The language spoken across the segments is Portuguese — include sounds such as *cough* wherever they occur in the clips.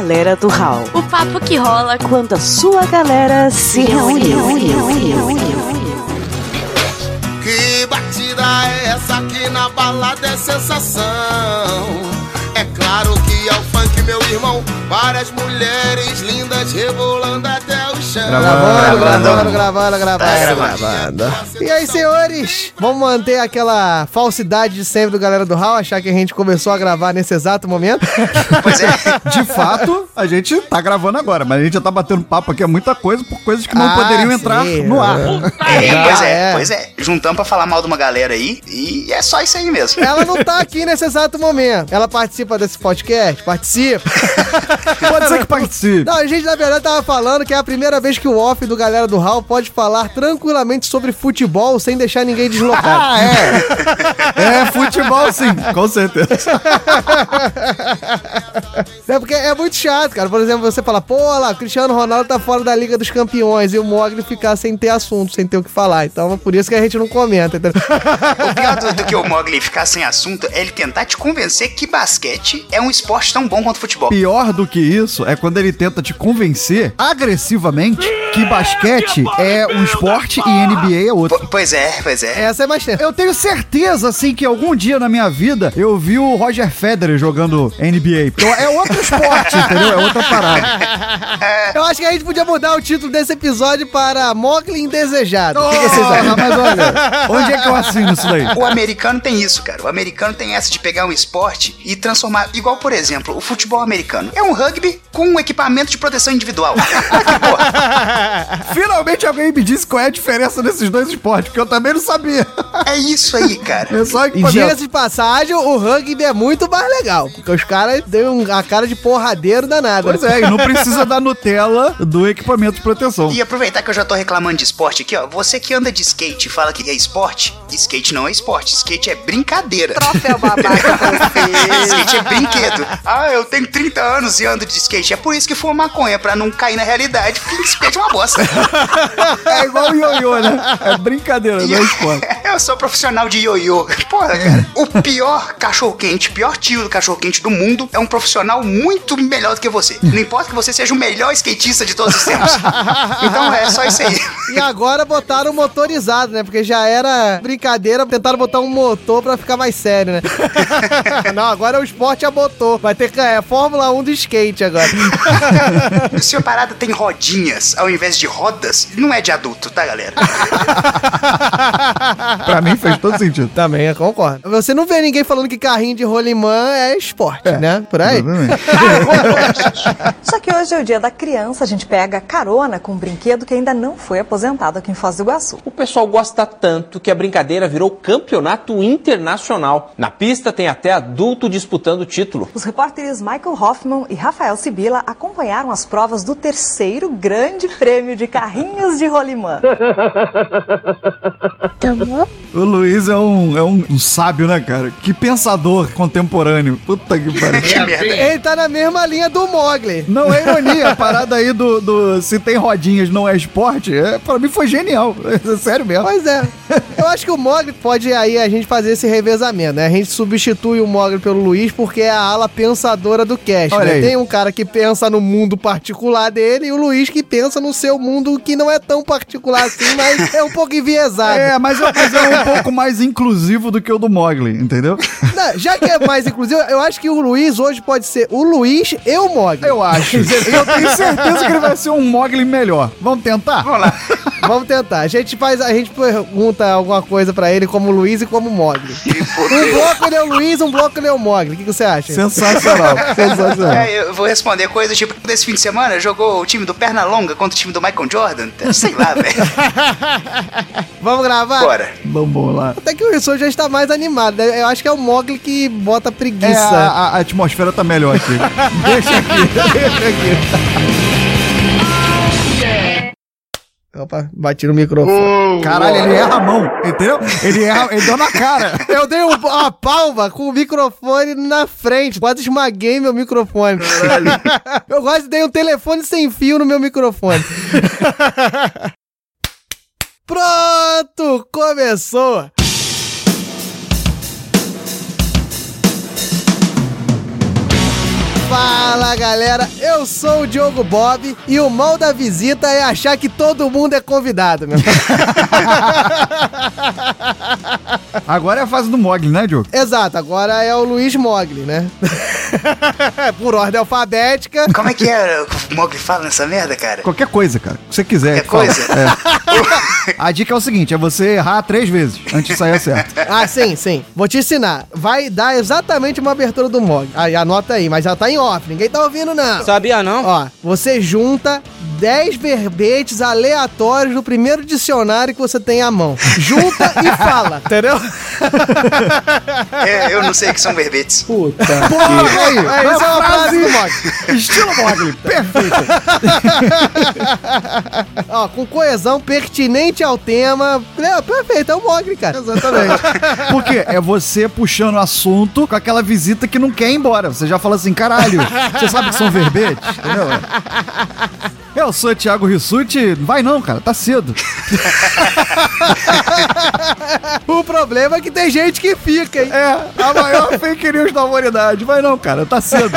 Galera do Hall. O papo que rola quando a sua galera se reúne. Que batida é essa aqui na balada é sensação? É claro que é o funk, meu irmão. Várias mulheres lindas rebolando até o chão. Gravando, Gravando, gravando, gravando, Tá gravando. E aí, senhores, vamos manter aquela falsidade de sempre do galera do Hall, achar que a gente começou a gravar nesse exato momento? *laughs* Pois é. De fato, a gente tá gravando agora, mas a gente já tá batendo papo aqui, é muita coisa, por coisas que não Ah, poderiam sim. entrar no ar. É, *laughs* pois é, é. pois é. Juntamos pra falar mal de uma galera aí e é só isso aí mesmo. Ela não tá aqui nesse exato momento. Ela participa desse podcast? Participa. *laughs* Pode ser que participe. Não, a gente na verdade tava falando que é a primeira vez que o off do galera do Hall pode falar tranquilamente sobre futebol sem deixar ninguém deslocado. Ah, é. *laughs* É futebol, sim, com certeza. É porque é muito chato, cara. Por exemplo, você fala, pô, olha lá, o Cristiano Ronaldo tá fora da Liga dos Campeões e o Mogli ficar sem ter assunto, sem ter o que falar. Então é por isso que a gente não comenta, entendeu? *laughs* O pior do, do que o Mogli ficar sem assunto é ele tentar te convencer que basquete é um esporte tão bom quanto futebol. Pior do que isso é quando ele tenta te convencer agressivamente que basquete é um esporte e NBA é outro. Po- Pois é, pois é. Essa é mais tempo. Eu tenho certeza, assim, que algum dia na minha vida eu vi o Roger Federer jogando NBA. Então é outro esporte, *laughs* entendeu? É outra parada. Eu acho que a gente podia mudar o título desse episódio para Mogli Indesejado. O que, que vocês acham? Porra, mas olha, onde é que eu assino isso daí? O americano tem isso, cara. O americano tem essa de pegar um esporte e transformar. Igual, por exemplo, o futebol americano. É um rugby com um equipamento de proteção individual. *laughs* *laughs* Finalmente alguém me disse qual é a diferença desses dois esportes, porque eu também não sabia. é isso aí, cara. É só E de passagem, o rugby é muito mais legal. Porque os caras dão um- a cara de porradeiro danado. Pois é, e não precisa da Nutella do equipamento de proteção. E aproveitar que eu já tô reclamando de esporte aqui, ó. Você que anda de skate e fala que é esporte, skate não é esporte, skate é brincadeira. Troféu babaca *laughs* você. skate é brinquedo. Ah, eu tenho 30 anos e ando de skate. É por isso que fumo maconha, pra não cair na realidade, porque skate é uma bosta. *laughs* É igual o ioiô, né? É brincadeira, não é *laughs* esporte. Eu sou profissional de ioiô. Porra, cara. O pior cachorro-quente, pior tio do cachorro-quente do mundo é um profissional muito melhor do que você. Não importa que você seja o melhor skatista de todos os tempos. Então é só isso aí. E agora botaram motorizado, né? Porque já era brincadeira, tentaram botar um motor pra ficar mais sério, né? *laughs* Não, agora é o esporte a motor. Vai ter é, Fórmula 1 do skate agora. *laughs* Se a parada tem rodinhas ao invés de rodas, não é de adulto, tá, galera? *laughs* *laughs* Pra mim fez todo sentido. Também, eu concordo. Você não vê ninguém falando que carrinho de rolimã é esporte, né? Por aí. Exatamente. *laughs* Só que hoje é o dia da criança, a gente pega carona com um brinquedo que ainda não foi aposentado aqui em Foz do Iguaçu. O pessoal gosta tanto que a brincadeira virou campeonato internacional. Na pista tem até adulto disputando o título. Os repórteres Michael Hoffman e Rafael Sibila acompanharam as provas do terceiro grande prêmio de carrinhos de rolimã. *laughs* O Luiz é um, é um, um sábio, né, cara? Que pensador contemporâneo. Puta que *laughs* pariu. Que merda. Ele tá na mesma linha do Mogli. Não é ironia, a parada aí do, do se tem rodinhas não é esporte, é, pra mim foi genial. *laughs* É sério mesmo. Pois é. Eu acho que o Mogli pode aí a gente fazer esse revezamento, né? A gente substitui o Mogli pelo Luiz porque é a ala pensadora do cast, Olha né? aí. Tem um cara que pensa no mundo particular dele e o Luiz que pensa no seu mundo que não é tão particular assim, mas é um pouco enviesado. É, mas, é- mas é um pouco mais inclusivo do que o do Mogli, entendeu? Não, já que é mais inclusive, eu acho que o Luiz hoje pode ser o Luiz e o Mogli. Eu acho. Eu tenho certeza que ele vai ser um Mogli melhor. Vamos tentar? Vamos lá. Vamos tentar. A gente faz, a gente pergunta alguma coisa pra ele como Luiz e como Mogli. Um bloco ele é o Luiz, um bloco ele é o Mogli. O que, que você acha? Sensacional. *laughs* Sensacional. É, eu vou responder coisa tipo, desse fim de semana jogou o time do Pernalonga contra o time do Michael Jordan? Sei lá, velho. *laughs* Vamos gravar? Bora. Vamos lá. Até que o Wilson já está mais animado, né? Eu acho que é o Mogli que bota É, preguiça. a, a- a atmosfera tá melhor aqui. *laughs* deixa aqui, deixa aqui. Opa, bati no microfone. Caralho, ele erra a mão, entendeu? Ele erra, ele deu na cara. Eu dei um- uma palma com o microfone na frente. Quase esmaguei meu microfone. *laughs* Eu quase dei um telefone sem fio no meu microfone. *laughs* Pronto! Começou! Fala galera, eu sou o Diogo Bob e o mal da visita é achar que todo mundo é convidado, meu. *laughs* Agora é a fase do Mogli, né, Diogo? Exato, agora é o Luiz Mogli, né? *laughs* Por ordem alfabética. Como é que é o Mogli fala nessa merda, cara? Qualquer coisa, cara. O que você quiser. Qualquer coisa? É. *laughs* A dica é o seguinte: é você errar três vezes antes de sair certo. *laughs* Ah, sim, sim. Vou te ensinar. Vai dar exatamente uma abertura do Mogli. Aí anota aí, mas já tá em off, ninguém tá ouvindo não. Sabia não? Ó, você junta 10 verbetes aleatórios do primeiro dicionário que você tem à mão. Junta e fala, entendeu? *laughs* É, eu não sei o que são verbetes. Puta. Porra, aí, é, isso é uma frase do Mogli. Estilo Mogli. Perfeito. *laughs* Ó, com coesão pertinente ao tema. É, perfeito, é o Mogli, cara. Exatamente. Porque é você puxando o assunto com aquela visita que não quer ir embora. Você já fala assim, caralho, você sabe que são verbetes? Entendeu? Eu sou Thiago Rissuti. Vai não, cara, tá cedo. *laughs* O problema é que tem gente que fica, hein? É, a maior fake news da humanidade. Vai não, cara, tá cedo. *laughs*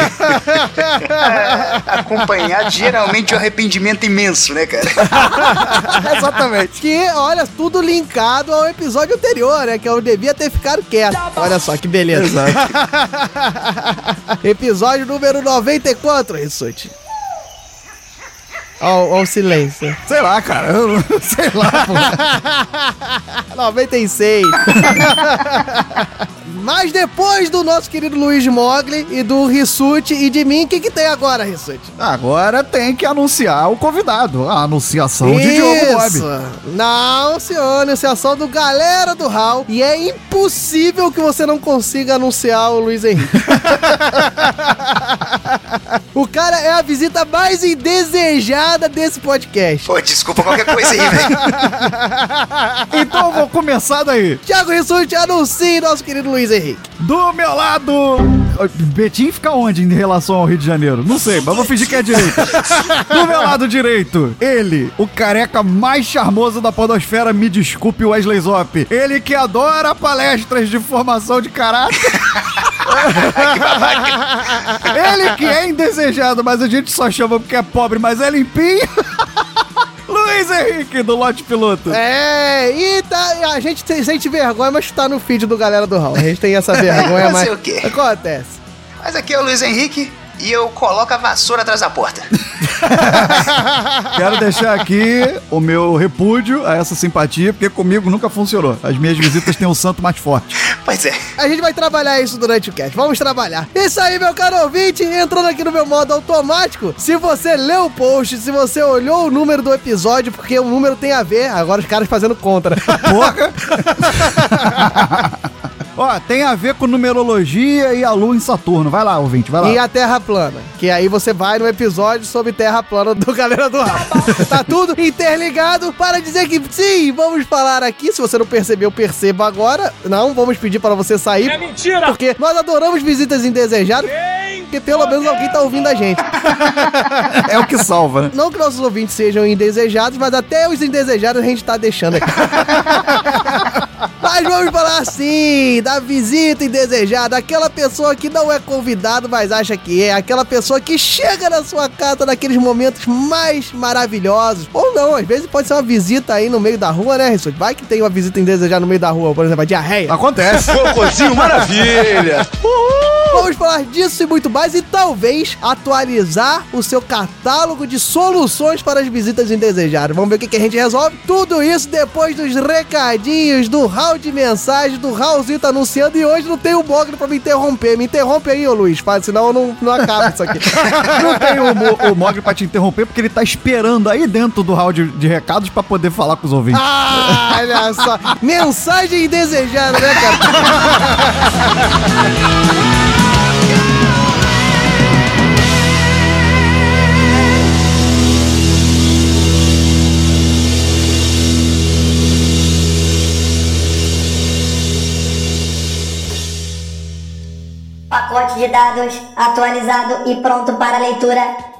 Acompanhar geralmente é um arrependimento imenso, né, cara? *laughs* Exatamente. Que, olha, tudo linkado ao episódio anterior, né? Que eu devia ter ficado quieto. Olha só que beleza. Episódio número 94, Rissuti. Ó o silêncio. Sei lá, cara. Eu *laughs* sei lá, pô. *laughs* 96. *laughs* Mas depois do nosso querido Luiz Mogli e do Rissuti e de mim, o que, que tem agora, Rissuti? Agora tem que anunciar o convidado. A anunciação de Diogo Bob. Não, senhor, anunciação do Galera do Hall. E é impossível que você não consiga anunciar o Luiz Henrique. *laughs* o cara é a visita mais indesejada desse podcast. Pô, desculpa qualquer coisa aí, velho. *laughs* Então eu vou começar daí. Thiago Rissuti, anuncie nosso querido Luiz Do meu lado. Betim fica onde em relação ao Rio de Janeiro? Não sei, mas vou fingir que é direito. Do meu lado direito, ele, o careca mais charmoso da podosfera, me desculpe, Wesley Zop. Ele que adora palestras de formação de caráter. ele que é indesejado, mas a gente só chama porque é pobre, mas é limpinho. Luiz Henrique, do Lote Piloto. É, e tá, a gente tem- sente vergonha, mas tá no feed do Galera do Hall. A gente tem essa *laughs* vergonha, mas. O quê? Acontece. Mas aqui é o Luiz Henrique e eu coloco a vassoura atrás da porta. *laughs* Quero deixar aqui o meu repúdio a essa simpatia, porque comigo nunca funcionou. As minhas visitas têm um santo mais forte. Pois é. A gente vai trabalhar isso durante o cast. Vamos trabalhar. Isso aí, meu caro ouvinte, entrando aqui no meu modo automático. Se você leu o post, se você olhou o número do episódio, porque o número tem a ver, agora os caras fazendo contra. Porra! *laughs* Ó, tem a ver com numerologia e a lua em Saturno. Vai lá, ouvinte, vai lá. E a Terra plana. Que aí você vai no episódio sobre Terra plana do *laughs* Galera do Rafa. tá tudo interligado para dizer que sim, vamos falar aqui. Se você não percebeu, perceba agora. Não, vamos pedir para você sair. É mentira! Porque nós adoramos visitas indesejadas. Porque pelo menos alguém tá ouvindo a gente. *laughs* É o que salva, né? Não que nossos ouvintes sejam indesejados, mas até os indesejados a gente tá deixando aqui. *laughs* mas vamos falar assim, da visita indesejada, aquela pessoa que não é convidado, mas acha que é, aquela pessoa que chega na sua casa naqueles momentos mais maravilhosos. Ou não, às vezes pode ser uma visita aí no meio da rua, né, Rissuti? Vai que tem uma visita indesejada no meio da rua, por exemplo, a diarreia. Acontece. *laughs* Cocôzinho, maravilha! Vamos falar disso e muito mais e talvez atualizar o seu catálogo de soluções para as visitas indesejadas. Vamos ver o que, que a gente resolve. Tudo isso depois dos recadinhos, do hall de mensagem, do Raulzinho tá anunciando e hoje não tem o Mogli pra me interromper. Me interrompe aí, ô Luiz, faz, senão eu não, não acaba isso aqui. *laughs* Não tem o, o Mogli pra te interromper, porque ele tá esperando aí dentro do hall de, de recados pra poder falar com os ouvintes. Ah, olha só. Mensagem indesejada, né, cara? *laughs* de dados atualizado e pronto para leitura.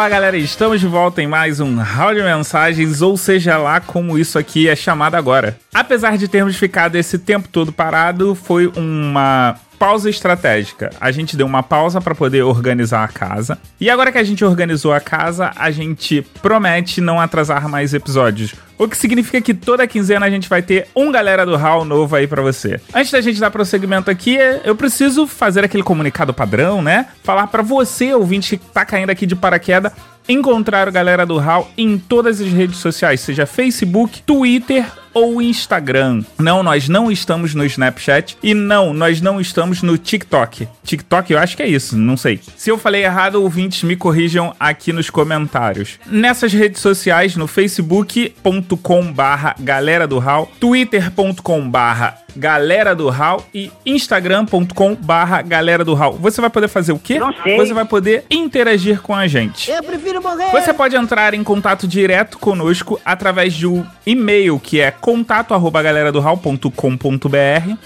Fala galera, estamos de volta em mais um round de mensagens, ou seja lá como isso aqui é chamado agora. Apesar de termos ficado esse tempo todo parado, foi uma pausa estratégica. A gente deu uma pausa para poder organizar a casa. E agora que a gente organizou a casa, a gente promete não atrasar mais episódios. O que significa que toda quinzena a gente vai ter um galera do HAL novo aí para você. Antes da gente dar prosseguimento aqui, eu preciso fazer aquele comunicado padrão, né? Falar para você, ouvinte que tá caindo aqui de paraquedas, encontrar o galera do HAL em todas as redes sociais, seja Facebook, Twitter ou Instagram. Não, nós não estamos no Snapchat e não, nós não estamos no TikTok. TikTok eu acho que é isso, não sei. Se eu falei errado, ouvintes me corrijam aqui nos comentários. Nessas redes sociais, no facebook.com barra galera do HAL, twitter.com barra galera do HAL e instagram.com barra galera do HAL. Você vai poder fazer o quê? Não sei. Você vai poder interagir com a gente. Eu prefiro morrer. Você pode entrar em contato direto conosco através de um e-mail que é contato arroba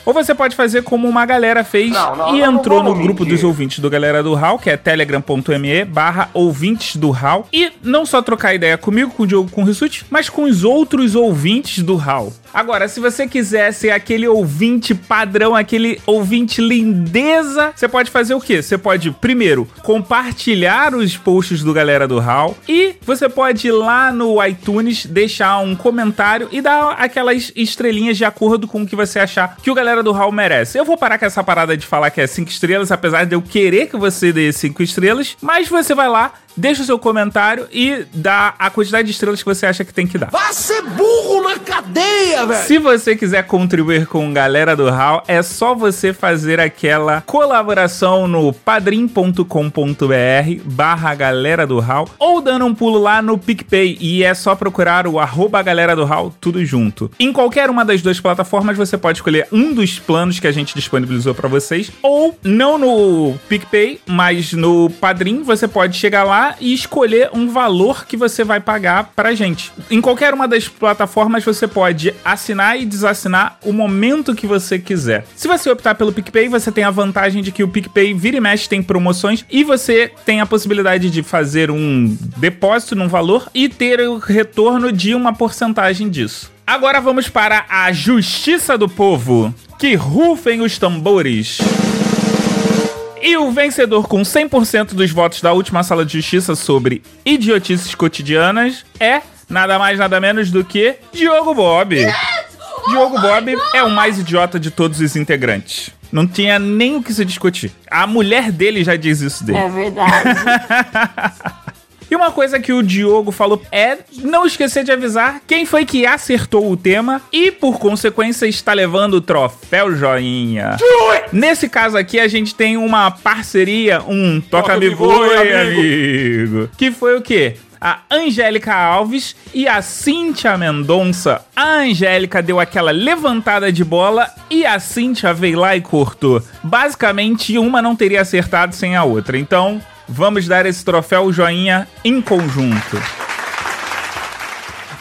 ou você pode fazer como uma galera fez Não, não, e entrou no grupo mentir. dos ouvintes do Galera do Hall, que é telegram.me barra ouvintes do Hall e não só trocar ideia comigo, com o Diogo, com o Rissuti, mas com os outros ouvintes do Hall. Agora, se você quiser ser aquele ouvinte padrão, aquele ouvinte lindeza, você pode fazer o quê? Você pode, primeiro, compartilhar os posts do Galera do Hall e você pode ir lá no iTunes deixar um comentário e dar aquelas estrelinhas de acordo com o que você achar que o Galera do Hall merece. Eu vou parar com essa parada de falar que é 5 estrelas, apesar de eu querer que você dê 5 estrelas, mas você vai lá, deixa o seu comentário e dá a quantidade de estrelas que você acha que tem que dar. Vai ser burro na cadeia, velho. Se você quiser contribuir com Galera do HAL, é só você fazer aquela colaboração no padrim.com.br barra Galera do HAL ou dando um pulo lá no PicPay e é só procurar o arroba Galera do HAL tudo junto. Em qualquer uma das duas plataformas você pode escolher um dos planos que a gente disponibilizou para vocês ou não no PicPay, mas no Padrim você pode chegar lá e escolher um valor que você vai pagar pra gente. Em qualquer uma das plataformas você pode assinar e desassinar o momento que você quiser. Se você optar pelo PicPay, você tem a vantagem de que o PicPay vira e mexe tem promoções e você tem a possibilidade de fazer um depósito num valor e ter o retorno de uma porcentagem disso. Agora vamos para a justiça do povo. Que rufem os tambores. E o vencedor com 100% dos votos da última sala de justiça sobre idiotices cotidianas é nada mais nada menos do que Diogo Bob. Diogo Bob é o mais idiota de todos os integrantes. Não tinha nem o que se discutir. A mulher dele já diz isso dele. É verdade. *laughs* E uma coisa que o Diogo falou é não esquecer de avisar quem foi que acertou o tema e, por consequência, está levando o troféu joinha. Nesse caso aqui, a gente tem uma parceria, um toca-me voe, voe, amigo. Que foi o quê? A Angélica Alves e a Cíntia Mendonça. A Angélica deu aquela levantada de bola e a Cíntia veio lá e cortou. Basicamente, uma não teria acertado sem a outra. Então, vamos dar esse troféu joinha em conjunto.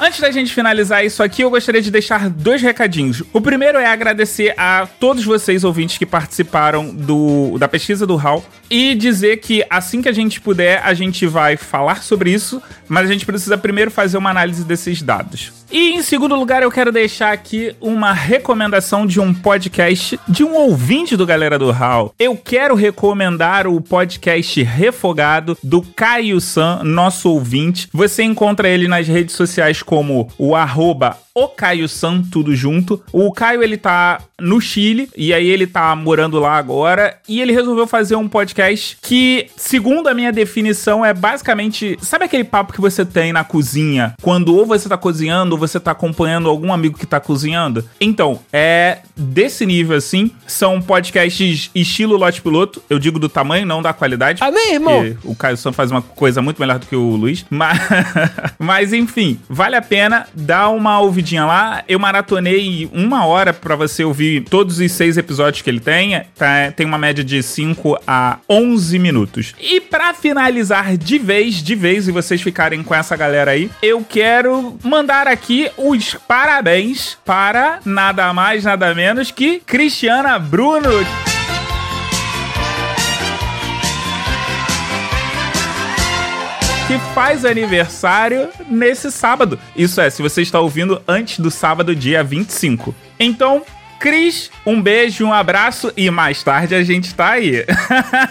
Antes da gente finalizar isso aqui, eu gostaria de deixar dois recadinhos. O primeiro é agradecer a todos vocês, ouvintes, que participaram do, da pesquisa do HAL e dizer que assim que a gente puder, a gente vai falar sobre isso, mas a gente precisa primeiro fazer uma análise desses dados. E em segundo lugar, eu quero deixar aqui uma recomendação de um podcast de um ouvinte do Galera do HAL. Eu quero recomendar o podcast Refogado do Caio San, nosso ouvinte. Você encontra ele nas redes sociais como o arroba o Caio San, tudo junto. O Caio, ele tá no Chile, e aí ele tá morando lá agora, e ele resolveu fazer um podcast que, segundo a minha definição, é basicamente... Sabe aquele papo que você tem na cozinha, quando ou você tá cozinhando, ou você tá acompanhando algum amigo que tá cozinhando? Então, é desse nível, assim, são podcasts estilo lote piloto, eu digo do tamanho, não da qualidade. Amém, irmão? porque O Caio San faz uma coisa muito melhor do que o Luiz, *laughs* mas, mas enfim, vale a pena dar uma ouvidinha lá. Eu maratonei uma hora pra você ouvir todos os seis episódios que ele tem. Tá, tem uma média de 5 a 11 minutos. E pra finalizar de vez, de vez, e vocês ficarem com essa galera aí, eu quero mandar aqui os parabéns para nada mais, nada menos que Cristiana Bruno. Que faz aniversário nesse sábado. Isso é, se você está ouvindo antes do sábado, dia 25. Então, Cris, um beijo, um abraço e mais tarde a gente tá aí.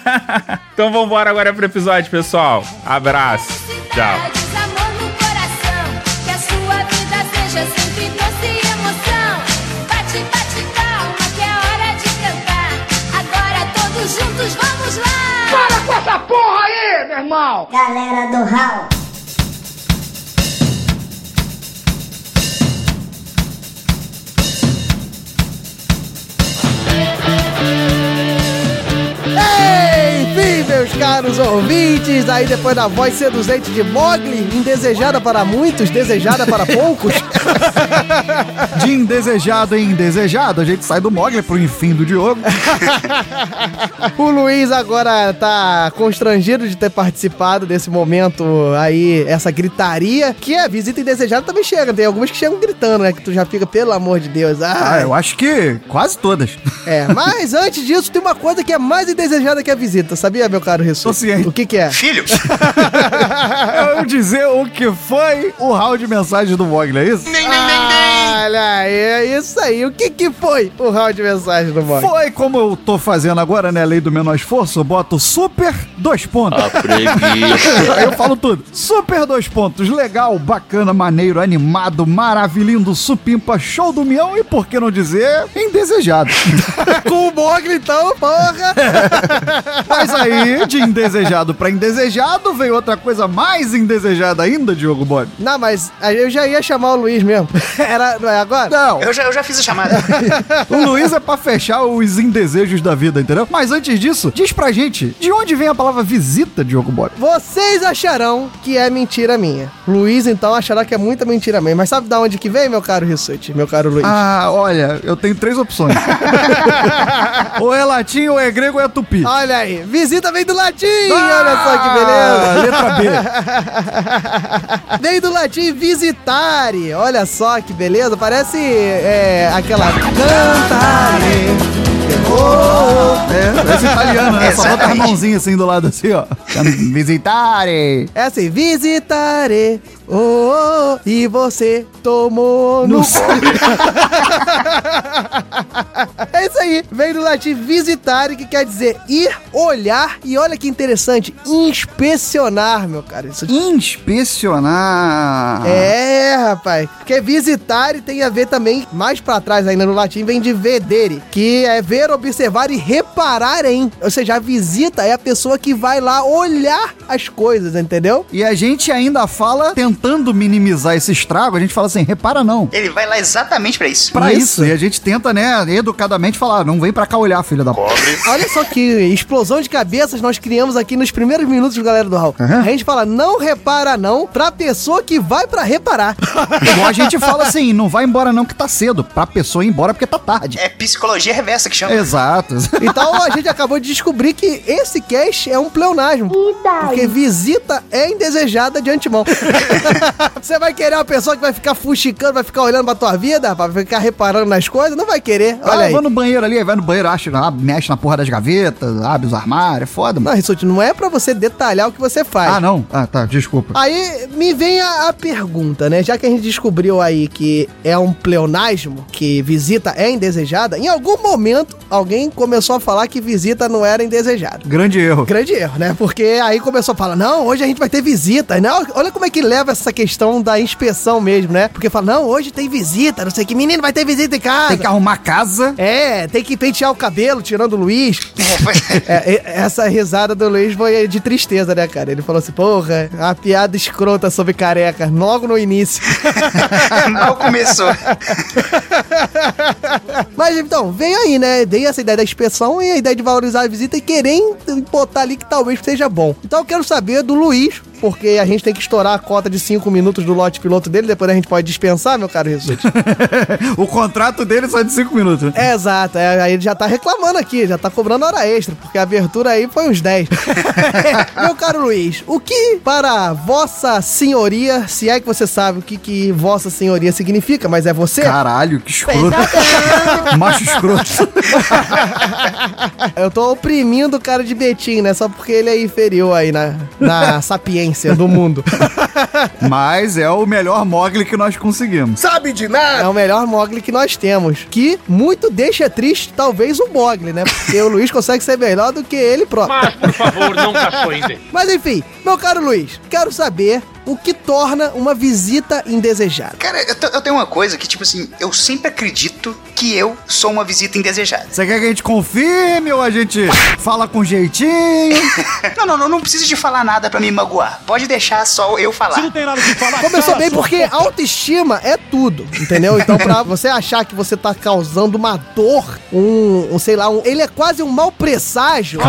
*laughs* então vambora agora pro episódio, pessoal. Abraço. Tchau. É vamos! Para com essa porra irmão! Galera do Hall. Caros ouvintes, aí depois da voz seduzente de Mogli, indesejada para muitos, desejada para poucos. *laughs* De indesejado em indesejado, a gente sai do Mogli pro enfim do Diogo. *laughs* o Luiz agora tá constrangido de ter participado desse momento aí, essa gritaria, que a visita indesejada também chega. Tem algumas que chegam gritando, né? Que tu já fica, pelo amor de Deus. Ah, ai. eu acho que quase todas. É, mas *laughs* antes disso, tem uma coisa que é mais indesejada que a visita, sabia, meu caro Rissu? Tô ciente. O que que é? Filhos? *laughs* Eu dizer o que foi o round de mensagens do Mogli, é isso? Olha aí, é isso aí. O que que foi o round de mensagem do Mogli? Foi como eu tô fazendo agora, né? Lei do menor esforço, eu boto super dois pontos. *laughs* Aí eu falo tudo. Super dois pontos. Legal, bacana, maneiro, animado, maravilhindo, supimpa, show do mião e, por que não dizer, indesejado. *laughs* Com o Mogli, então, porra! *laughs* Mas aí, de indesejado pra indesejado, veio outra coisa mais indesejada ainda, Diogo Bob. Não, mas eu já ia chamar o Luiz mesmo. Era, não é agora? Não. Eu já, eu já fiz a chamada. *laughs* O Luiz é pra fechar os indesejos da vida, entendeu? Mas antes disso, diz pra gente, de onde vem a palavra visita, Diogo Bob? Vocês acharão que é mentira minha. Luiz, então, achará que é muita mentira minha. Mas sabe da onde que vem, meu caro Rissuti, meu caro Luiz? Ah, olha, eu tenho três opções. *laughs* ou é latim, ou é grego, ou é tupi. Olha aí, visita vem do latim! Ah, olha só que beleza! Letra *laughs* Vem do latim visitare! Olha só que beleza, parece é, aquela cantare. É, parece italiano, né? Só bota Exatamente. mãozinhas assim do lado, assim, ó. Visitare. É assim, visitare. Oh, oh, e você tomou no. É isso aí, vem do latim visitare, que quer dizer ir, olhar e olha que interessante, inspecionar, meu cara. Isso Inspecionar. É, rapaz. Porque visitare tem a ver também, mais pra trás ainda no latim, vem de vedere, que é ver, observar e reparar em. Ou seja, a visita é a pessoa que vai lá olhar as coisas, entendeu? E a gente ainda fala, tentando minimizar esse estrago, a gente fala assim, repara não. Ele vai lá exatamente pra isso. Pra isso. Isso. E a gente tenta, né, educadamente falar, não vem pra cá olhar, filha da p. Olha só que explosão de cabeças nós criamos aqui nos primeiros minutos do Galera do Hall. A gente fala, não repara não, pra pessoa que vai pra reparar. *laughs* Igual a gente fala assim, não vai embora não que tá cedo, pra pessoa ir embora porque tá tarde. É psicologia reversa que chama. Exato. *laughs* Então a gente acabou de descobrir que esse cast é um pleonasmo. Porque visita é indesejada de antemão. *laughs* Você vai querer uma pessoa que vai ficar fuxicando, vai ficar olhando pra tua vida, rapaz, vai ficar reparando nas coisas? Não vai querer. Olha ah, aí. vou no banheiro ali, vai no banheiro, acha, ah, mexe na porra das gavetas, abre os armários, é foda, mano. Não, Rissuti, não é pra você detalhar o que você faz. Ah, não? Ah, tá, desculpa. Aí me vem a, a pergunta, né? Já que a gente descobriu aí que é um pleonasmo, que visita é indesejada, em algum momento alguém começou a falar que visita não era indesejada. Grande erro. Grande erro, né? Porque aí começou a falar, não, hoje a gente vai ter visita, né? Olha como é que leva essa questão da inspeção mesmo, né? Porque fala, não, hoje tem visita, não sei que, menino vai ter visita em casa. Tem que arrumar casa. É, tem que pentear o cabelo, tirando o Luiz. É, é. Essa risada do Luiz foi de tristeza, né, cara? Ele falou assim, porra, a piada escrota sobre careca, logo no início. *laughs* Mal começou. Mas então, veio aí, né? Veio essa ideia da inspeção e a ideia de valorizar a visita e querer botar ali que talvez seja bom. Então eu quero saber do Luiz, porque a gente tem que estourar a cota de 5 minutos do lote piloto dele, depois a gente pode dispensar, meu caro Rissuti. *laughs* o contrato dele só é de 5 minutos. É, exato, é, aí ele já tá reclamando aqui, já tá cobrando hora extra, porque a abertura aí foi uns 10. *laughs* *laughs* Meu caro Luiz, o que para vossa senhoria, se é que você sabe o que, que vossa senhoria significa, mas é você? Caralho, que escroto. Macho escroto. Eu tô oprimindo o cara de Betim, né? Só porque ele é inferior aí na, na sapiência. Existência do mundo. *laughs* Mas é o melhor Mogli que nós conseguimos. Sabe de nada! É o melhor Mogli que nós temos. Que muito deixa triste, talvez, o Mogli, né? Porque o Luiz consegue ser melhor do que ele próprio. Mas, por favor, não caçoem *laughs* Mas enfim, meu caro Luiz, quero saber o que torna uma visita indesejada. Cara, eu, eu tenho uma coisa que, tipo assim, eu sempre acredito que eu sou uma visita indesejada. Você quer que a gente confirme ou a gente fala com jeitinho? *laughs* Não, não, não, não precisa de falar nada pra me magoar. Pode deixar só eu falar. Se não tem nada que falar. Começou bem porque autoestima é tudo, entendeu? Então, pra você achar que você tá causando uma dor, um, um, sei lá, um, ele é quase um mau presságio.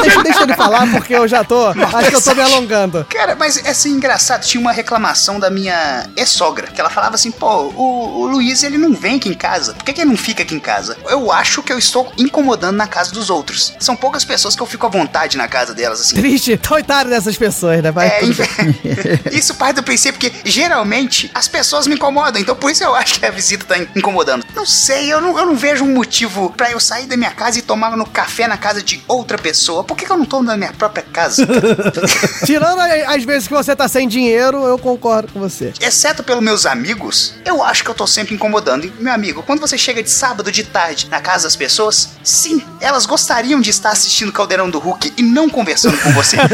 deixa, deixa ele falar porque eu já tô, acho que eu tô me alongando. Cara, mas é assim, engraçado, tinha uma reclamação da minha ex-sogra, que ela falava assim, pô, o, o Luiz, ele não vem aqui em casa, por que, que ele não fica aqui em casa? Eu acho que eu estou incomodando na casa dos outros. São poucas pessoas que eu fico à vontade na casa delas, assim. Triste, coitado dessas pessoas, né? Vai, É, bem. *laughs* Isso parte do princípio que geralmente as pessoas me incomodam, então por isso eu acho que a visita tá in- incomodando. Não sei, eu não, eu não vejo um motivo pra eu sair da minha casa e tomar no café na casa de outra pessoa. Por que, que eu não tô na minha própria casa? *laughs* Tirando as vezes que você tá sem dinheiro, eu concordo com você. Exceto pelos meus amigos, eu acho que eu tô sempre incomodando. E, meu amigo, quando você chega de sábado de tarde na casa das pessoas, sim, elas gostariam de estar assistindo Caldeirão do Hulk e não conversando com você. *laughs*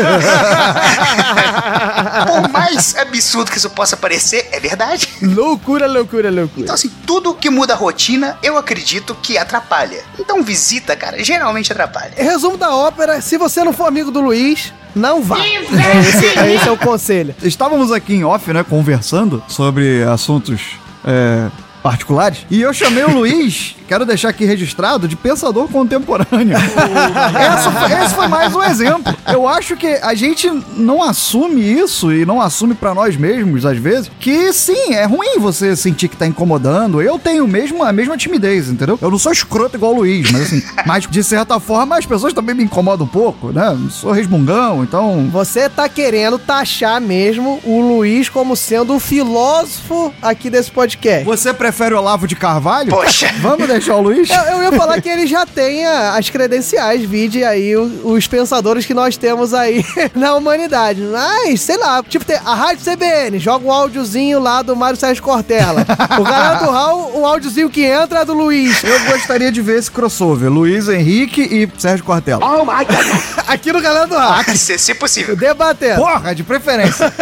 Por mais absurdo que isso possa parecer, é verdade. Loucura, loucura, loucura. Então, assim, tudo que muda a rotina, eu acredito que atrapalha. Então, visita, cara, geralmente atrapalha. Resumo da ópera: se você não for amigo do Luiz, não vá. Esse, é esse é o conselho. Estávamos aqui em off, né, conversando sobre assuntos é, particulares. E eu chamei o Luiz, quero deixar aqui registrado, de pensador contemporâneo. *laughs* Essa foi- esse foi mais um exemplo. Eu acho que a gente não assume isso e não assume pra nós mesmos, às vezes, que sim, é ruim você sentir que tá incomodando. Eu tenho mesmo a mesma timidez, entendeu? Eu não sou escroto igual o Luiz, mas assim, *laughs* mas de certa forma as pessoas também me incomodam um pouco, né? Sou resmungão, então. Você tá querendo taxar mesmo o Luiz como sendo o filósofo aqui desse podcast. Você prefere o Olavo de Carvalho? Poxa. Vamos deixar o Luiz? Eu, eu ia falar que ele já tem a- as credenciais, vide aí o- os pensadores que nós temos aí *laughs* na humanidade. Mas, sei lá, tipo, tem a Rádio CBN, joga um áudiozinho lá do Mário Sérgio Cortella. O galera do *laughs* Raul, o áudiozinho que entra é do Luiz. Eu gostaria de ver esse crossover. Luiz Henrique e Sérgio Cortella. Oh my God. *laughs* Aqui no galera do Raul. Se, se possível. Debatendo. Porra, de preferência.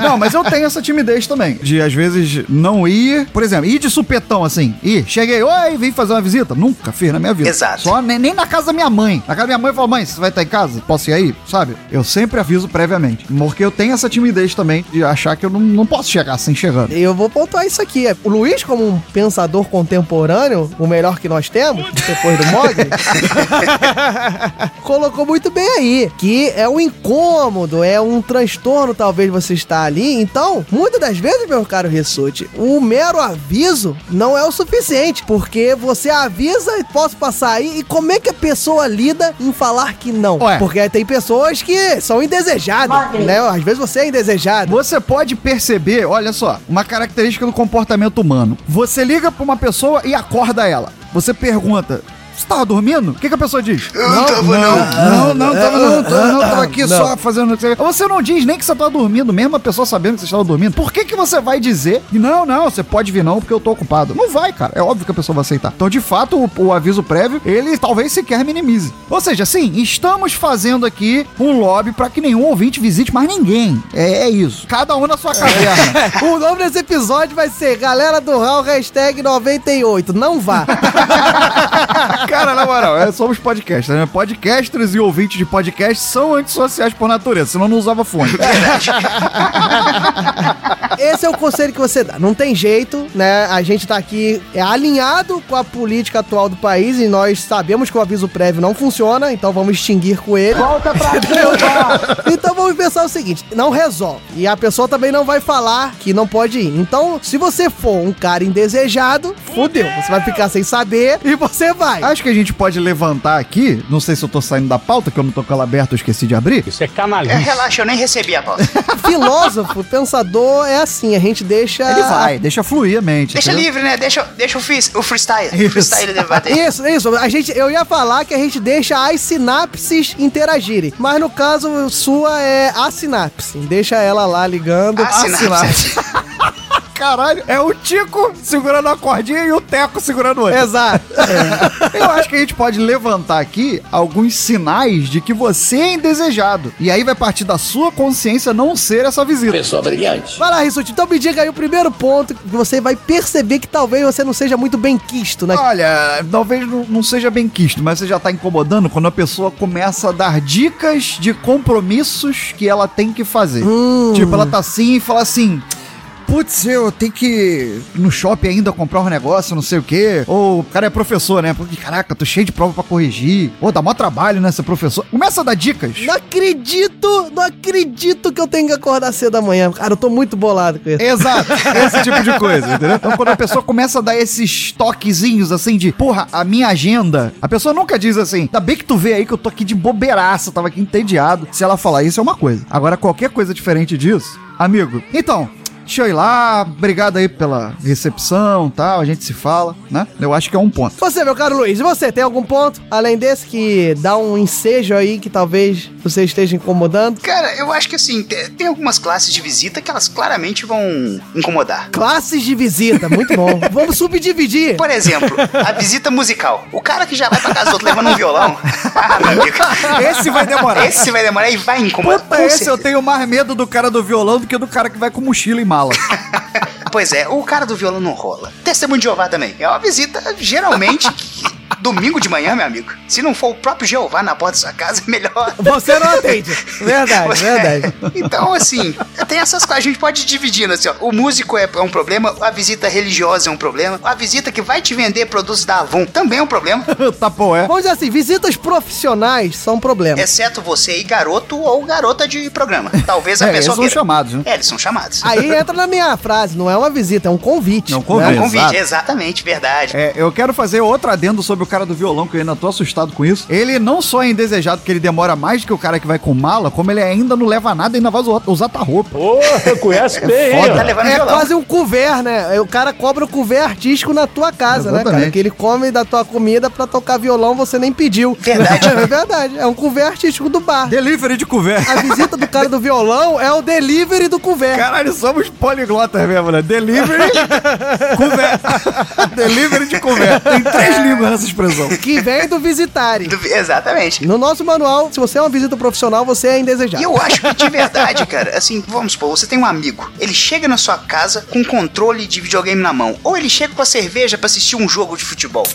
não, mas eu tenho essa timidez também. De, às vezes, não ir... Por exemplo, ir de supetão, assim. Ir, cheguei, oi, vim fazer uma visita. Nunca fiz na minha vida. Exato. Só nem, nem na casa da minha mãe. Na casa da minha mãe, eu falo, mãe, você vai estar em casa? Posso ir aí? Sabe? Eu sempre aviso previamente. Porque eu tenho essa timidez também de achar que eu não, não posso chegar assim, chegando. Eu vou pontuar isso aqui. O Luiz, como um pensador contemporâneo, o melhor que nós temos, depois do Mogli, *laughs* colocou muito bem aí, que é um incômodo, é um transtorno talvez você estar ali. Então, muitas das vezes, meu caro Rissuti, o mero aviso não é o suficiente, porque você avisa e posso passar aí, e como é que a pessoa lida em falar que não? Ué. Porque tem pessoas que são indesejadas, né? Às vezes você é indesejado. Você pode perceber, olha só, uma característica do comportamento humano. Você liga pra uma pessoa e acorda ela. Você pergunta. Você tava dormindo? O que, que a pessoa diz? Eu não tava, não. Não, não, tava, não, tava, não, tava aqui *laughs* Não. só fazendo. Você não diz nem que você tá dormindo, mesmo a pessoa sabendo que você estava dormindo. Por que, que você vai dizer? que Não, não, você pode vir não, porque eu tô ocupado. Não vai, cara. É óbvio que a pessoa vai aceitar. Então, de fato, o, o aviso prévio, ele talvez sequer minimize. Ou seja, sim, estamos fazendo aqui um lobby pra que nenhum ouvinte visite mais ninguém. É, é isso. Cada um na sua caverna. *laughs* O nome desse episódio vai ser Galera do Raul, hashtag 98. Não vá. *laughs* Cara, na moral, é, somos podcasters, né? Podcasters e ouvintes de podcast são antissociais por natureza, senão não usava fone. Esse é o conselho que você dá. Não tem jeito, né? A gente tá aqui é, alinhado com a política atual do país e nós sabemos que o aviso prévio não funciona, então vamos extinguir com ele. Volta pra Cuba. Então vamos pensar o seguinte: não resolve. E a pessoa também não vai falar que não pode ir. Então, se você for um cara indesejado, fudeu. Você vai ficar sem saber e você vai. Acho que a gente pode levantar aqui, não sei se eu tô saindo da pauta, que eu não tô com ela aberta, eu esqueci de abrir. Isso é É, canalice. relaxa, eu nem recebi a pauta. *laughs* Filósofo, pensador é assim, a gente deixa... Ele vai, deixa fluir a mente. Deixa entendeu? livre, né? Deixa, deixa o, free, o freestyle. Isso. O freestyle debater. Isso, isso. A gente, eu ia falar que a gente deixa as sinapses interagirem. Mas no caso, sua é a sinapse. Deixa ela lá ligando. A sinapse. *laughs* Caralho, é o Tico segurando a cordinha e o Teco segurando outra. Exato. Eu acho que a gente pode levantar aqui alguns sinais de que você é indesejado. E aí vai partir da sua consciência não ser essa visita. Pessoa brilhante. Vai lá, Rissuti. Então me diga aí o primeiro ponto que você vai perceber que talvez você não seja muito bem quisto, né? Olha, talvez não, não seja bem quisto, mas você já tá incomodando quando a pessoa começa a dar dicas de compromissos que ela tem que fazer. Tipo, ela tá assim e fala assim. Putz, eu tenho que ir no shopping ainda comprar um negócio, não sei o quê. Ou o cara é professor, né? Porque, caraca, tô cheio de prova pra corrigir. Pô, dá mó trabalho, né, ser professor. Começa a dar dicas. Não acredito, não acredito que eu tenho que acordar cedo amanhã. Cara, eu tô muito bolado com isso. Exato, *laughs* esse tipo de coisa, entendeu? Então, quando a pessoa começa a dar esses toquezinhos assim de, porra, a minha agenda, a pessoa nunca diz assim, ainda bem que tu vê aí que eu tô aqui de bobeiraça, tava aqui entediado. Se ela falar isso é uma coisa. Agora, qualquer coisa diferente disso, amigo, então. Deixa eu ir lá, obrigado aí pela recepção tal, a gente se fala, né? Eu acho que é um ponto. Você, meu caro Luiz, e você, tem algum ponto, além desse, que dá um ensejo aí que talvez você esteja incomodando? Cara, eu acho que assim, te- tem algumas classes de visita que elas claramente vão incomodar. Classes de visita, muito bom. *laughs* Vamos subdividir. Por exemplo, a visita musical. O cara que já vai pra casa do outro levando um violão. *laughs* Ah, meu amigo. Esse vai demorar. Esse vai demorar e vai incomodar. Puta, com esse eu certeza. tenho mais medo do cara do violão do que do cara que vai com mochila e mala. *laughs* Pois é, o cara do violão não rola. Testemunho de Jeová também. É uma visita, geralmente, *laughs* domingo de manhã, meu amigo. Se não for o próprio Jeová na porta da sua casa, é *laughs* melhor. Você não atende. Verdade, Você- verdade. Então, assim, tem essas coisas. A gente pode ir dividindo assim, ó. O músico é, é um problema, a visita religiosa é um problema, a visita que vai te vender produtos da Avon também é um problema. *laughs* tá, pô, é. Vamos dizer assim, visitas profissionais são um problema. Exceto você e garoto ou garota de programa. Talvez a *laughs* É, eles pessoa. são queira. chamados, né? É, eles são chamados. Aí entra na minha frase, não é uma visita, é um convite. É um né? convite. É um convite, Exato. exatamente, verdade. É, eu quero fazer outro adendo sobre o cara do violão, que eu ainda tô assustado com isso. Ele não só é indesejado porque ele demora mais do que o cara que vai com mala, como ele ainda não leva nada e ainda vai usar, tua roupa. Porra, conhece bem, hein? foda. Tá É quase um couvert, né? O cara cobra o couvert artístico na tua casa, né, cara? Exatamente. Que ele come da tua comida pra tocar violão, você nem pediu. Verdade. *laughs* É verdade. É um couvert artístico do bar. Delivery de couvert. A visita do cara do violão é o delivery do couvert. Caralho, somos poliglotas mesmo, né? Delivery, *laughs* couvert. Delivery de couvert. Tem três línguas nessa expressão. Que vem do visitare. Do- Exatamente. No nosso manual, se você é uma visita profissional, você é indesejado. E eu acho que de verdade, cara, assim, vamos supor, você tem um amigo, ele chega na sua casa com controle de videogame na mão, ou ele chega com a cerveja pra assistir um jogo de futebol.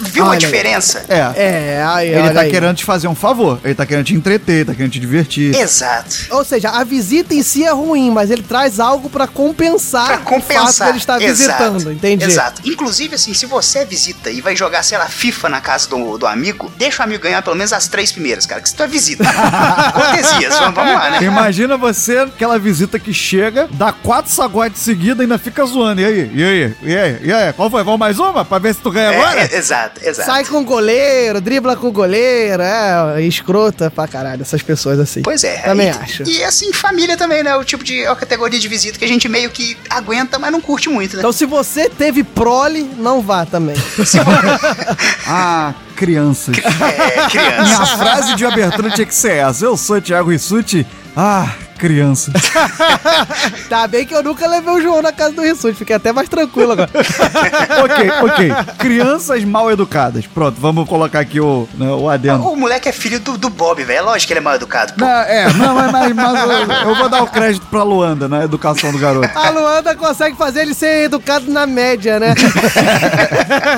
Viu Olha a aí. diferença? É. É, aí, Ele olha tá aí. querendo te fazer um favor. Ele tá querendo te entreter, tá querendo te divertir. Exato. Ou seja, a visita em si é ruim, mas ele traz algo pra compensar, Pra o fato compensar. dele estar Exato. visitando, entendi? Exato. Inclusive, assim, se você visita e vai jogar, sei lá, FIFA na casa do, do amigo, deixa o amigo ganhar pelo menos as três primeiras, cara, que isso é visita. *laughs* Cortesias, vamos, vamos lá, né? Imagina você, aquela visita que chega, dá quatro sagotes seguidos e ainda fica zoando. E aí? E aí? E aí? E aí? Qual foi? Vamos mais uma? Pra ver se tu ganha agora? É, é, exato, exato. Sai com o goleiro, dribla com o goleiro, é escrota pra caralho, essas pessoas assim. Pois é. Também e, acho. E assim, família também, né? O tipo de é a categoria de visita que a gente meio que aguenta, mas não curte muito, né? Então se você teve prole, não vá também. *laughs* Ah, crianças. É, criança. Minha frase de abertura tinha que ser essa. Eu sou Thiago Rissuti. Ah, criança. *laughs* tá bem que eu nunca levei o João na casa do Rissuti, fiquei até mais tranquilo agora. *laughs* ok, ok. Crianças mal educadas. Pronto, vamos colocar aqui o, né, o adendo. O moleque é filho do, do Bob, velho. É lógico que ele é mal educado. pô. Não, é, não, mas, mas- mas eu, eu vou dar o crédito pra Luanda na educação do garoto. *laughs* A Luanda consegue fazer ele ser educado na média, né?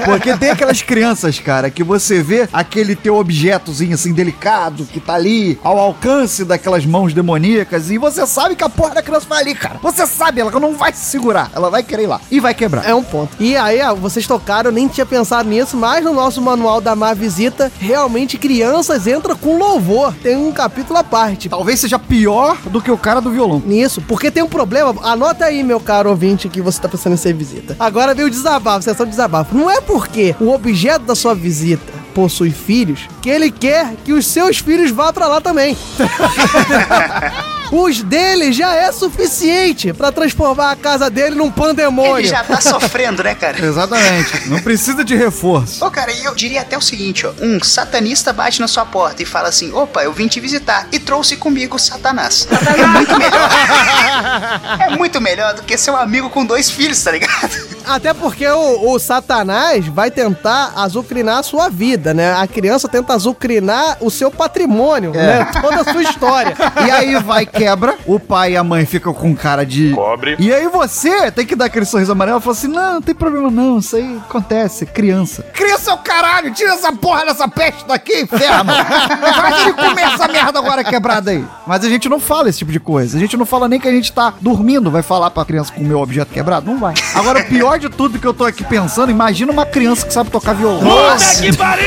Porque tem aquelas crianças, cara, que você vê aquele teu objetozinho assim delicado que tá ali ao alcance daquelas mãos demoníacas e você sabe que a porra da criança vai ali, cara. Você sabe, ela não vai se segurar. Ela vai querer ir lá e vai quebrar. É um ponto. E aí, ó, vocês tocaram, eu nem tinha pensado nisso, mas no nosso manual da má visita, realmente crianças entram com louvor. Tem um capítulo à parte. Talvez seja pior do que o cara do violão. Nisso, porque tem um problema. Anota aí, meu caro ouvinte, que você tá pensando em ser visita. Agora vem o desabafo, sessão de desabafo. Não é porque o objeto da sua visita possui filhos que ele quer que os seus filhos vá pra lá também. *laughs* Os dele já é suficiente pra transformar a casa dele num pandemônio. Ele já tá *laughs* sofrendo, né, cara? Exatamente. Não precisa de reforço. Ô, cara, e eu diria até o seguinte, ó. Um satanista bate na sua porta e fala assim, opa, eu vim te visitar e trouxe comigo Satanás. É muito melhor. é muito melhor do que ser um amigo com dois filhos, tá ligado? Até porque o, o Satanás vai tentar azucrinar a sua vida, né? A criança tenta azucrinar o seu patrimônio, né? Toda a sua história. E aí vai, *laughs* quebra, o pai e a mãe ficam com cara de. Cobre. E aí você tem que dar aquele sorriso amarelo e falar assim: não, não tem problema não, isso aí acontece, criança. Criança é o caralho, tira essa porra dessa peste daqui, inferno! *laughs* Faz ele comer essa merda agora quebrada aí. Mas a gente não fala esse tipo de coisa. A gente não fala nem que a gente tá dormindo, vai falar pra criança comer o objeto quebrado? Não vai. Agora, o pior de tudo que eu tô aqui pensando, imagina uma criança que sabe tocar violão. Puta que pariu!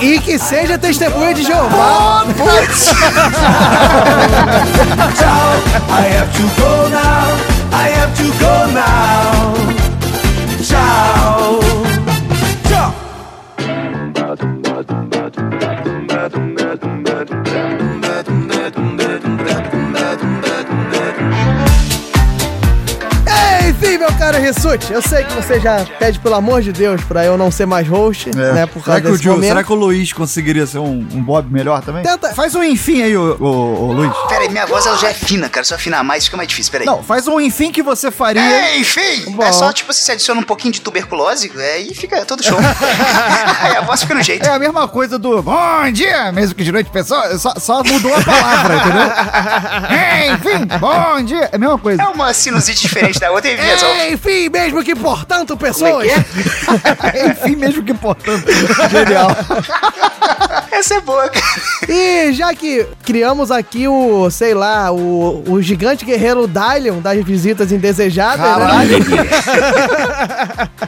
E que seja testemunha de Jeová. *laughs* I have to go now. I have to go now. Ciao. Ciao. Enfim, meu caro Rissuti, eu sei que você já pede pelo amor de Deus pra eu não ser mais host, né? Por É. será, causa que o desse Gil- momento. será que o Luiz conseguiria ser um, um Bob melhor também? Tenta- Faz um enfim aí, ô, ô, ô, Luiz. Pera aí, minha voz ela já é fina, cara. Se eu afinar mais, fica mais difícil. Pera aí. Não, faz um enfim que você faria. É, enfim, é só tipo, você adiciona um pouquinho de tuberculose, é, e fica todo show. aí *laughs* a voz fica no jeito. É a mesma coisa do bom dia, mesmo que de noite, pessoal. Só, só mudou a palavra, entendeu? *laughs* É, enfim, bom dia. É a mesma coisa. É uma sinusite diferente da outra e resolve. Enfim, mesmo que portanto, pessoas. *laughs* enfim, mesmo que portanto. *laughs* Genial. Essa é boa, cara. E já que criamos aqui o, sei lá, o, o gigante guerreiro Dylion das visitas indesejadas, Caralho. né?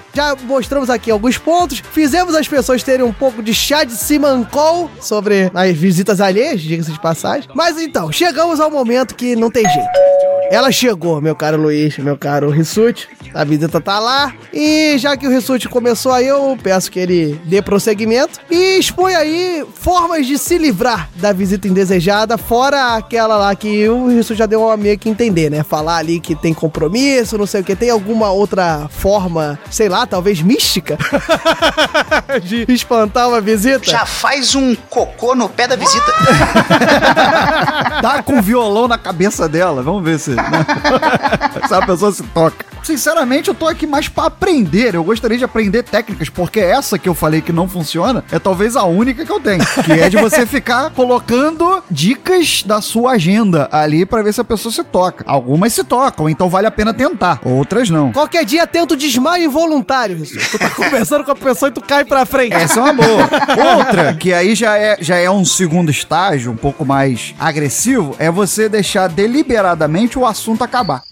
*laughs* já mostramos aqui alguns pontos, fizemos as pessoas terem um pouco de chá de Simancol sobre as visitas alheias, diga-se de passagem. Mas então, chegamos ao momento que não tem jeito. Ela chegou, meu caro Luiz, meu caro Rissuti. A visita tá lá. E já que o Rissuti começou aí, eu peço que ele dê prosseguimento e expõe aí formas de se livrar da visita indesejada, fora aquela lá que o Rissuti já deu uma meio que entender, né? Falar ali que tem compromisso, não sei o que. Tem alguma outra forma, sei lá, talvez mística, *laughs* de espantar uma visita? Já faz um cocô no pé da visita. Tá com violão na cabeça dela. Vamos ver se, né? *laughs* se a pessoa se toca. Sinceramente, eu tô aqui mais pra aprender. Eu gostaria de aprender técnicas, porque essa que eu falei que não funciona é talvez a única que eu tenho. Que é de você *laughs* ficar colocando dicas da sua agenda ali pra ver se a pessoa se toca. Algumas se tocam, então vale a pena tentar. Outras não. Qualquer dia tenta o desmaio involuntário. Tu tá *laughs* conversando com a pessoa e tu cai pra frente. Essa é uma boa. *laughs* Outra, que aí já é, já é um segundo estágio, um pouco mais agressivo, é você deixar deliberadamente o assunto acabar.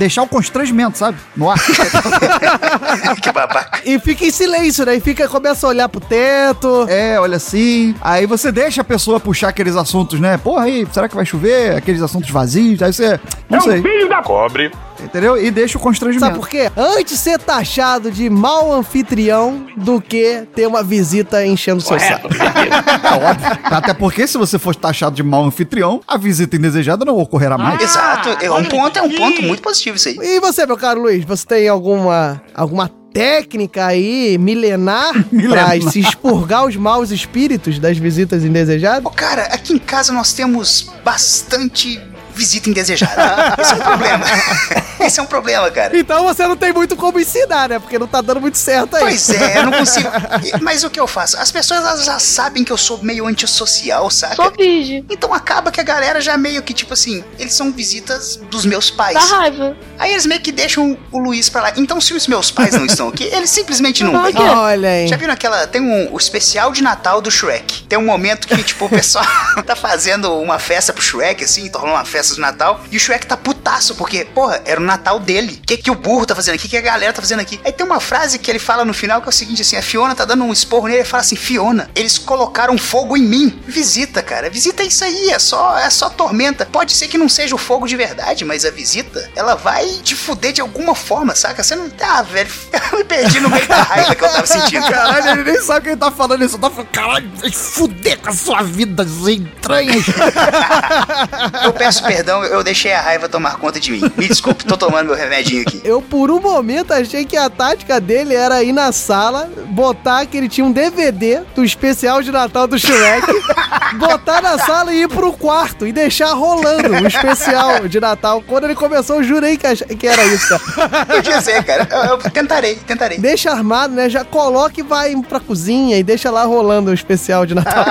Deixar o constrangimento, sabe? No ar. *laughs* que babaca. E fica em silêncio, né? E fica, começa a olhar pro teto. É, olha assim. Aí você deixa a pessoa puxar aqueles assuntos, né? Porra, aí, será que vai chover? Aqueles assuntos vazios. Aí você. Não sei. filho da cobre. Entendeu? E deixa o constrangimento. Sabe por quê? Antes ser taxado de mau anfitrião do que ter uma visita enchendo o seu saco. É óbvio. Até porque se você for taxado de mau anfitrião, a visita indesejada não ocorrerá mais. Exato, é um ponto, é um ponto muito positivo isso aí. E você, meu caro Luiz, você tem alguma alguma técnica aí milenar, *laughs* Milenar. pra se expurgar os maus espíritos das visitas indesejadas? Ô, cara, aqui em casa nós temos bastante visita indesejada. *laughs* Esse é um problema. *laughs* Esse é um problema, cara. Então você não tem muito como ensinar, né? Porque não tá dando muito certo aí. Pois é, eu não consigo. *laughs* Mas o que eu faço? As pessoas elas já sabem que eu sou meio antissocial, saca? Só finge. Então acaba que a galera já meio que, tipo assim, eles são visitas dos meus pais. Dá raiva. Aí eles meio que deixam o Luiz pra lá. Então, se os meus pais não estão aqui, eles simplesmente não Não, vêm. aqui. Olha aí. Já viram aquela. Tem um, o especial de Natal do Shrek. Tem um momento que, tipo, o pessoal tá fazendo uma festa pro Shrek, assim, rolando uma festa de Natal. E o Shrek tá putaço, porque, porra, era o Natal dele. O que, que o burro tá fazendo aqui? O que a galera tá fazendo aqui? Aí tem uma frase que ele fala no final que é o seguinte, assim, a Fiona tá dando um esporro nele e fala assim, Fiona, eles colocaram fogo em mim. Visita, cara. Visita é isso aí, é só, é só tormenta. Pode ser que não seja o fogo de verdade, mas a visita, ela vai te fuder de alguma forma, saca? Você não tá, velho. *laughs* Eu me perdi no meio da raiva que eu tava sentindo. Caralho, ele nem sabe o que ele tá falando, só tá falando, caralho, vai fuder com a sua vida, as entranhas. *laughs* Eu peço perdão, eu deixei a raiva tomar conta de mim. Me desculpe, tô tomando meu remedinho aqui. Eu, por um momento, achei que a tática dele era ir na sala, botar que ele tinha um DVD do especial de Natal do Shrek, *laughs* botar na sala e ir pro quarto e deixar rolando o especial de Natal. Quando ele começou, eu jurei que, ach- que era isso, cara. Podia ser, cara. Eu, eu tentarei, tentarei. Deixa armado, né? Já coloca e vai pra cozinha e deixa lá rolando o especial de Natal.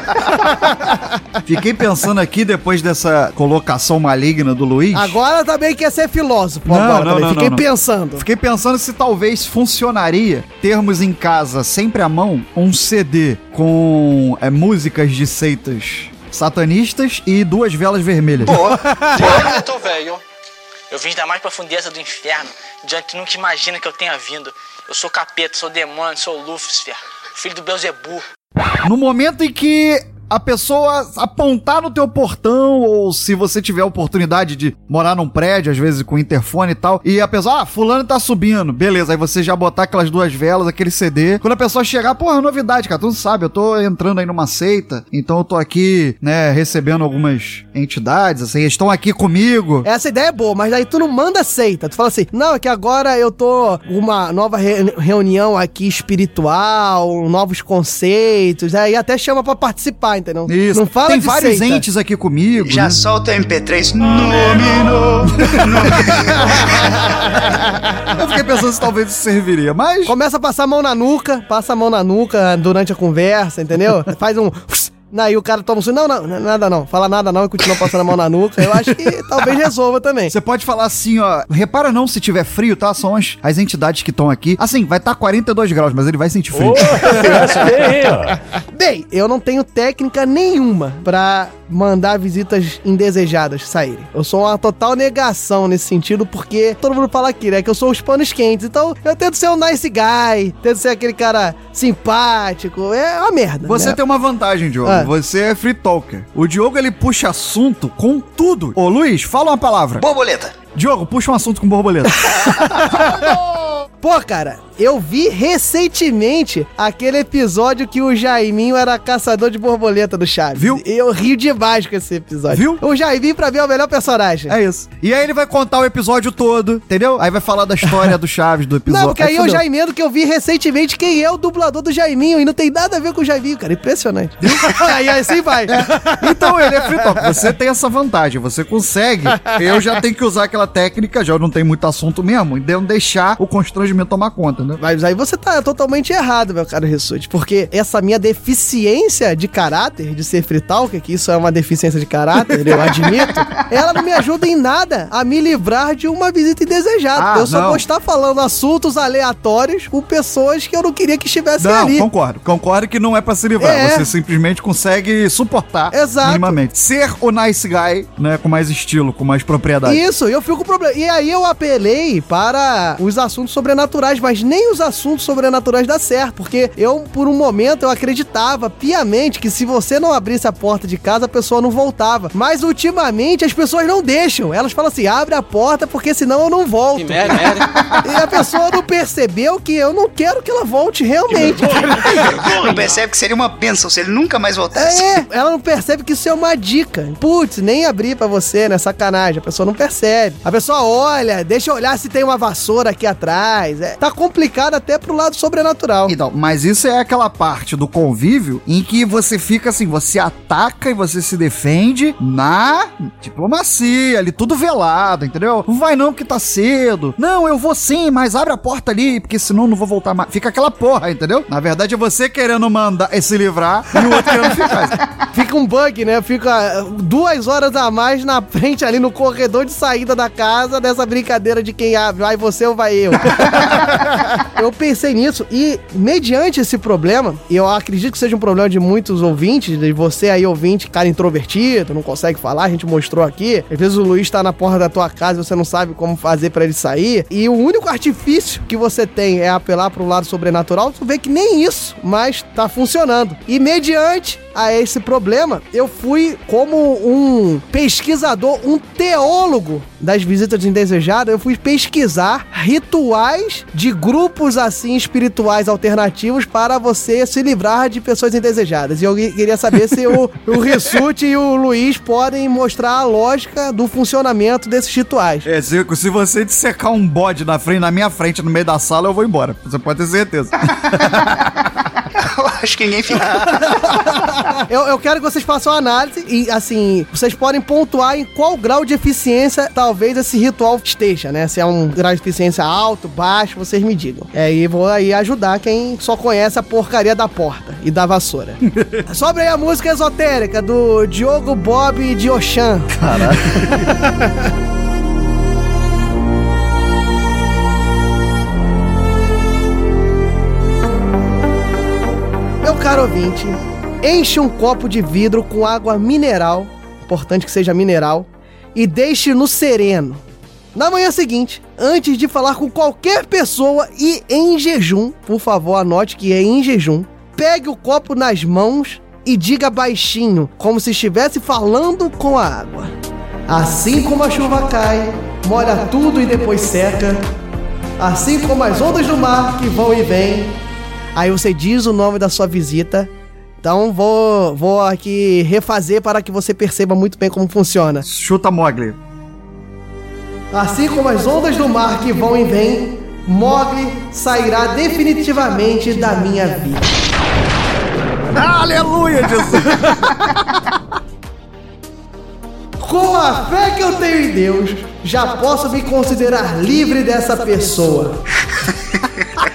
*laughs* Fiquei pensando aqui, depois dessa colocação maligna do Luiz. Agora também quer ser filósofo. Não, agora não, não, Fiquei não, não. pensando. Fiquei pensando se talvez funcionaria termos em casa, sempre à mão, um CD com é, músicas de seitas satanistas e duas velas vermelhas. *laughs* Olha, eu tô velho. Eu vim da mais profundeza do inferno, de onde tu nunca imagina que eu tenha vindo. Eu sou capeta, sou demônio, sou Lúcifer, filho do Beuzebu. No momento em que a pessoa apontar no teu portão, ou se você tiver a oportunidade de morar num prédio, às vezes com interfone e tal, e a pessoa, ah, fulano tá subindo, beleza, aí você já botar aquelas duas velas, aquele CD. Quando a pessoa chegar, porra, novidade, cara, tu não sabe, eu tô entrando aí numa seita, então eu tô aqui, né, recebendo algumas entidades, assim, estão aqui comigo. Essa ideia é boa, mas aí tu não manda seita. Tu fala assim, não, é que agora eu tô uma nova re- reunião aqui espiritual, novos conceitos, aí até chama pra participar, entendeu? Isso. Não fala Tem de vários seita. entes aqui comigo. Já né? solta o MP3. *laughs* Nomino. Eu fiquei pensando se talvez isso serviria, mas. Começa a passar a mão na nuca, passa a mão na nuca durante a conversa, entendeu? Faz um. Aí o cara toma um. Não, não, não, nada não. Fala nada não e continua passando a mão na nuca. Eu acho que *laughs* talvez resolva também. Você pode falar assim, ó. Repara não se tiver frio, tá? São as, as entidades que estão aqui. Assim, vai estar 42 graus, mas ele vai sentir frio. *laughs* Bem, eu não tenho técnica nenhuma pra mandar visitas indesejadas saírem. Eu sou uma total negação nesse sentido, porque todo mundo fala aqui, né? Que eu sou os panos quentes. Então eu tento ser um nice guy, tento ser aquele cara simpático. É uma merda. Você né? tem uma vantagem, Diogo. Ah. Você é free talker. O Diogo, ele puxa assunto com tudo. Ô, Luiz, fala uma palavra. Borboleta. Diogo, puxa um assunto com borboleta. *laughs* Pô, cara, eu vi recentemente aquele episódio que o Jaiminho era caçador de borboleta do Chaves. Viu? E eu rio demais com esse episódio. Viu? O Jaiminho, pra mim, é o melhor personagem. é isso. E aí ele vai contar o episódio todo, entendeu? Aí vai falar da história do Chaves, do episódio. Não, porque aí eu fudeu. já emendo que eu vi recentemente quem é o dublador do Jaiminho e não tem nada a ver com o Jaiminho, cara. Impressionante. *laughs* aí assim vai. *laughs* Então ele é free talk. Você tem essa vantagem, você consegue. Eu já tenho que usar aquela técnica, já não tem muito assunto mesmo, e não deixar o constrangimento tomar conta, né? Mas aí você tá totalmente errado, meu caro Rissuti, porque essa minha deficiência de caráter, de ser free talker, que isso é uma deficiência de caráter, eu admito, *laughs* ela não me ajuda em nada a me livrar de uma visita indesejada. Ah, eu só não. vou estar falando assuntos aleatórios com pessoas que eu não queria que estivessem Não, ali. concordo. Concordo que não é pra se livrar. É. Você simplesmente consegue suportar Exato. minimamente. Ser o nice guy, né? Com mais estilo, com mais propriedade. Isso, eu fico com problema. E aí eu apelei para os assuntos sobrenaturais, mas nem os assuntos sobrenaturais dá certo, porque eu, por um momento, eu acreditava piamente que se você não abrisse a porta de casa, a pessoa não voltava. Mas ultimamente as pessoas não deixam. Elas falam assim: abre a porta, porque senão eu não volto. merda, merda. *laughs* E a pessoa não percebeu que eu não quero que ela volte realmente. Não percebe que seria uma bênção se ele nunca mais voltasse. É, ela não percebe que isso é uma dica. Putz, nem abrir pra você, né? Sacanagem. A pessoa não percebe. A pessoa olha, deixa eu olhar se tem uma vassoura aqui atrás. É, tá complicado complicado até pro lado sobrenatural. Então, mas isso é aquela parte do convívio em que você fica assim, você ataca e você se defende na diplomacia, ali tudo velado, entendeu? Não vai não que tá cedo. Não, eu vou sim, mas abre a porta ali, porque senão não vou voltar mais. Fica aquela porra, entendeu? Na verdade é você querendo mandar se livrar e o outro querendo ficar. *laughs* Fica um bug, né? Fica duas horas a mais na frente ali no corredor de saída da casa dessa brincadeira de quem abre. Vai você ou vai eu? *laughs* eu pensei nisso e, mediante esse problema, e eu acredito que seja um problema de muitos ouvintes, de você aí ouvinte, cara introvertido, não consegue falar, a gente mostrou aqui. Às vezes o Luiz tá na porta da tua casa e você não sabe como fazer pra ele sair. E o único artifício que você tem é apelar pro lado sobrenatural, tu vê que nem isso, mas tá funcionando. E mediante a esse problema, eu fui como um pesquisador, um teólogo das visitas indesejadas, eu fui pesquisar rituais de grupos assim espirituais alternativos para você se livrar de pessoas indesejadas. E eu queria saber se o, o Rissuti e o Luiz podem mostrar a lógica do funcionamento desses rituais. É, Zico, se você dissecar um bode na frente, na minha frente, no meio da sala, eu vou embora. Você pode ter certeza. *laughs* *laughs* Eu acho que ninguém fica. *laughs* eu, eu quero que vocês façam uma análise e, assim, vocês podem pontuar em qual grau de eficiência talvez esse ritual esteja, né? Se é um grau de eficiência alto, baixo, vocês me digam. É, e vou aí ajudar quem só conhece a porcaria da porta e da vassoura. *laughs* Sobre aí a música esotérica do Diogo Bob de Oxan. Caralho. Caro ouvinte, enche um copo de vidro com água mineral, importante que seja mineral, e deixe no sereno. Na manhã seguinte, antes de falar com qualquer pessoa e em jejum, por favor, anote que é em jejum, pegue o copo nas mãos e diga baixinho, como se estivesse falando com a água. Assim como a chuva cai, molha tudo e depois seca, assim como as ondas do mar que vão e vêm, Aí você diz o nome da sua visita. Então vou, vou aqui refazer para que você perceba muito bem como funciona. Chuta Mogli. Assim como as ondas do mar que vão e vêm, Mogli sairá definitivamente da minha vida. Aleluia, Jesus! Com a fé que eu tenho em Deus, já posso me considerar livre dessa pessoa.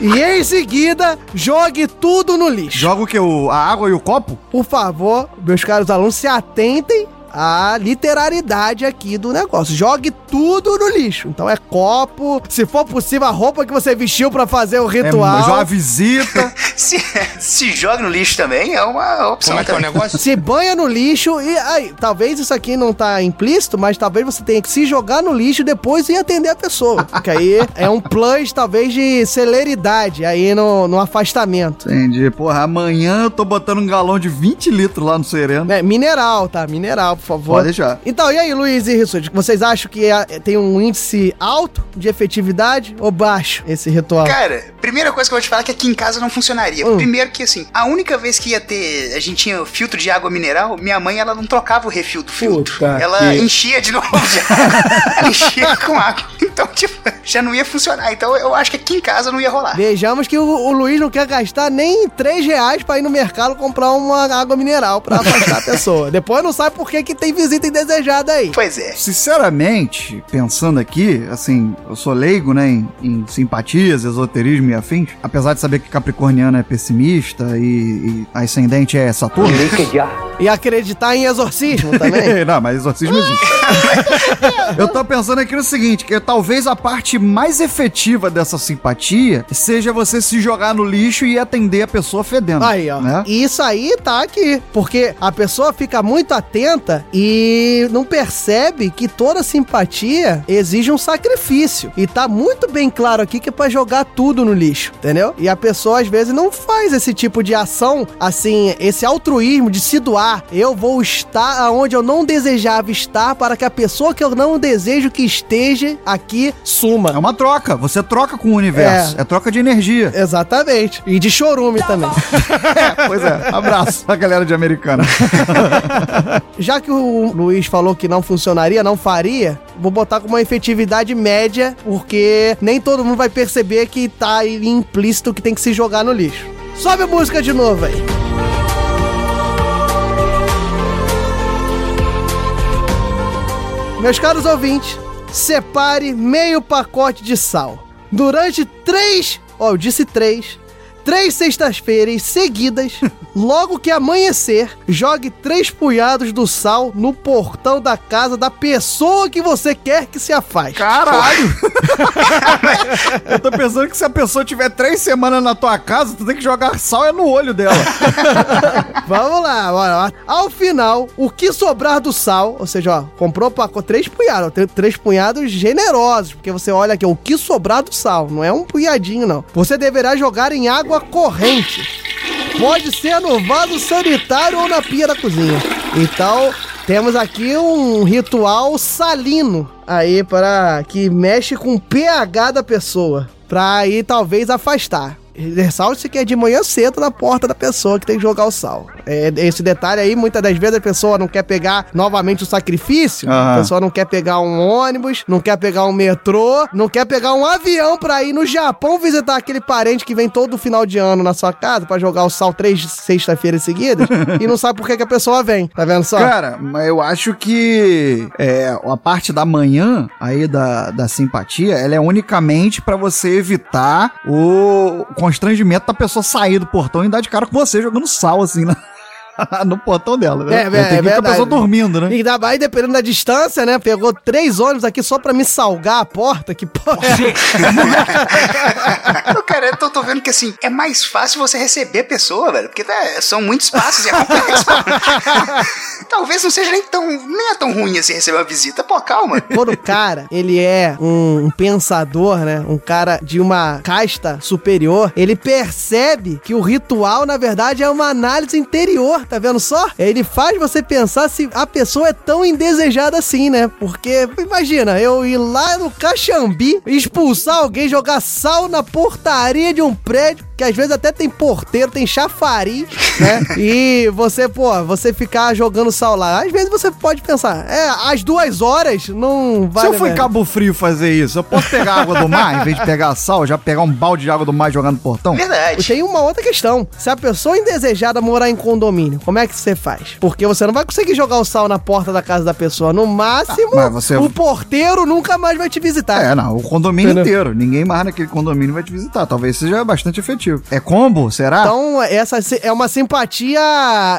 E em seguida, jogue tudo no lixo. Joga o que? O, a água e o copo? Por favor, meus caros alunos, se atentem à literalidade aqui do negócio. Jogue tudo no lixo. Então é copo, se for possível, a roupa que você vestiu pra fazer o ritual. É, joga visita. *laughs* se, se joga no lixo também é uma opção. Como é que é o negócio? Se banha no lixo e aí, talvez isso aqui não tá implícito, mas talvez você tenha que se jogar no lixo e depois ir atender a pessoa. Porque aí é um plus, talvez, de celeridade aí no, no afastamento. Entendi. Porra, amanhã eu tô botando um galão de 20 litros lá no sereno. É, mineral, tá? Mineral, por favor. Pode deixar. Então, e aí, Luiz e Rissuti, vocês acham que é- tem um índice alto de efetividade ou baixo esse ritual? Cara, primeira coisa que eu vou te falar é que aqui em casa não funcionaria. Hum. Primeiro que assim, a única vez que ia ter, a gente tinha o filtro de água mineral, minha mãe ela não trocava o refil do filtro. Puta ela que- enchia de *laughs* novo. já. ela enchia com água. Então, tipo, já não ia funcionar. Então eu acho que aqui em casa não ia rolar. Vejamos que o, o Luiz não quer gastar nem 3 reais pra ir no mercado comprar uma água mineral pra afastar a pessoa. Depois não sabe por que, que tem visita indesejada aí. Pois é. Sinceramente, pensando aqui, assim, eu sou leigo, né, em, em simpatias, esoterismo e afins, apesar de saber que Capricorniano é pessimista e, e ascendente é Saturno. E acreditar em exorcismo *laughs* também. não, mas exorcismo existe. *laughs* eu tô pensando aqui no seguinte, que talvez a parte mais efetiva dessa simpatia seja você se jogar no lixo e atender a pessoa fedendo. Aí, ó. Né? E Isso aí tá aqui. Porque a pessoa fica muito atenta e não percebe que toda simpatia exige um sacrifício. E tá muito bem claro aqui que é pra jogar tudo no lixo, entendeu? E a pessoa às vezes não faz esse tipo de ação, assim, esse altruísmo de se doar. Eu vou estar aonde eu não desejava estar para para que a pessoa que eu não desejo que esteja aqui suma. É uma troca. Você troca com o universo. É, troca de energia. Exatamente. E de chorume também. *laughs* Pois é. Abraço a galera de Americana. *laughs* Já que o Luiz falou que não funcionaria, não faria, vou botar com uma efetividade média, porque nem todo mundo vai perceber que tá implícito que tem que se jogar no lixo. Sobe a música de novo aí. Meus caros ouvintes, separe meio pacote de sal. Durante três, ó, eu disse três, três sextas-feiras seguidas, *laughs* logo que amanhecer, jogue três punhados do sal no portão da casa da pessoa que você quer que se afaste. Caralho! *laughs* Eu tô pensando que se a pessoa tiver três semanas na tua casa, tu tem que jogar sal é no olho dela. *laughs* Vamos lá, bora lá. Ao final, o que sobrar do sal, ou seja, ó, comprou pacote, três punhados, três punhados generosos, porque você olha aqui, o que sobrar do sal, não é um punhadinho, não. Você deverá jogar em água corrente. Pode ser no vaso sanitário ou na pia da cozinha. Então, temos aqui um ritual salino aí para que mexe com o pH da pessoa, para aí talvez afastar. Ressalte-se que é de manhã cedo na porta da pessoa que tem que jogar o sal. É, esse detalhe aí, muitas das vezes a pessoa não quer pegar novamente o sacrifício, a Aham. pessoa não quer pegar um ônibus, não quer pegar um metrô, não quer pegar um avião pra ir no Japão visitar aquele parente que vem todo final de ano na sua casa pra jogar o sal três sexta-feiras seguidas *laughs* e não sabe por que, que a pessoa vem. Tá vendo só? Cara, mas eu acho que é, a parte da manhã aí da, da simpatia, ela é unicamente pra você evitar o constrangimento da pessoa sair do portão e dar de cara com você jogando sal assim na- *laughs* no portão dela, né? É, Eu tenho que ir com a verdade. pessoa dormindo, né? E ainda mais dependendo da distância, né? Pegou três ônibus aqui só pra me salgar a porta, que porra é? Cara, eu tô, tô vendo que assim, é mais fácil você receber a pessoa, velho. Porque né, são muitos passos e é complexo. *laughs* Talvez não seja nem tão. Nem é tão ruim assim receber uma visita. Pô, calma. Quando o cara, ele é um, um pensador, né? Um cara de uma casta superior, ele percebe que o ritual, na verdade, é uma análise interior, tá vendo só? Ele faz você pensar se a pessoa é tão indesejada assim, né? Porque, imagina, eu ir lá no Caxambi, expulsar alguém, jogar sal na portaria de um prédio, que às vezes até tem porteiro, tem chafariz, né? *laughs* E você, pô, você ficar jogando sal lá. Às vezes você pode pensar, é, às duas horas não vai. Se eu fui em Cabo Frio fazer isso, eu posso pegar água do mar em vez de pegar sal, já pegar um balde de água do mar e jogar no portão? Verdade. Tem uma outra questão. Se a pessoa indesejada morar em condomínio, como é que você faz? Porque você não vai conseguir jogar o sal na porta da casa da pessoa. No máximo, Ah, você- o porteiro nunca mais vai te visitar. É, não, o condomínio Entendeu? inteiro. Ninguém mais naquele condomínio vai te visitar. Talvez seja bastante efetivo. É combo? Será? Então, essa é uma simpatia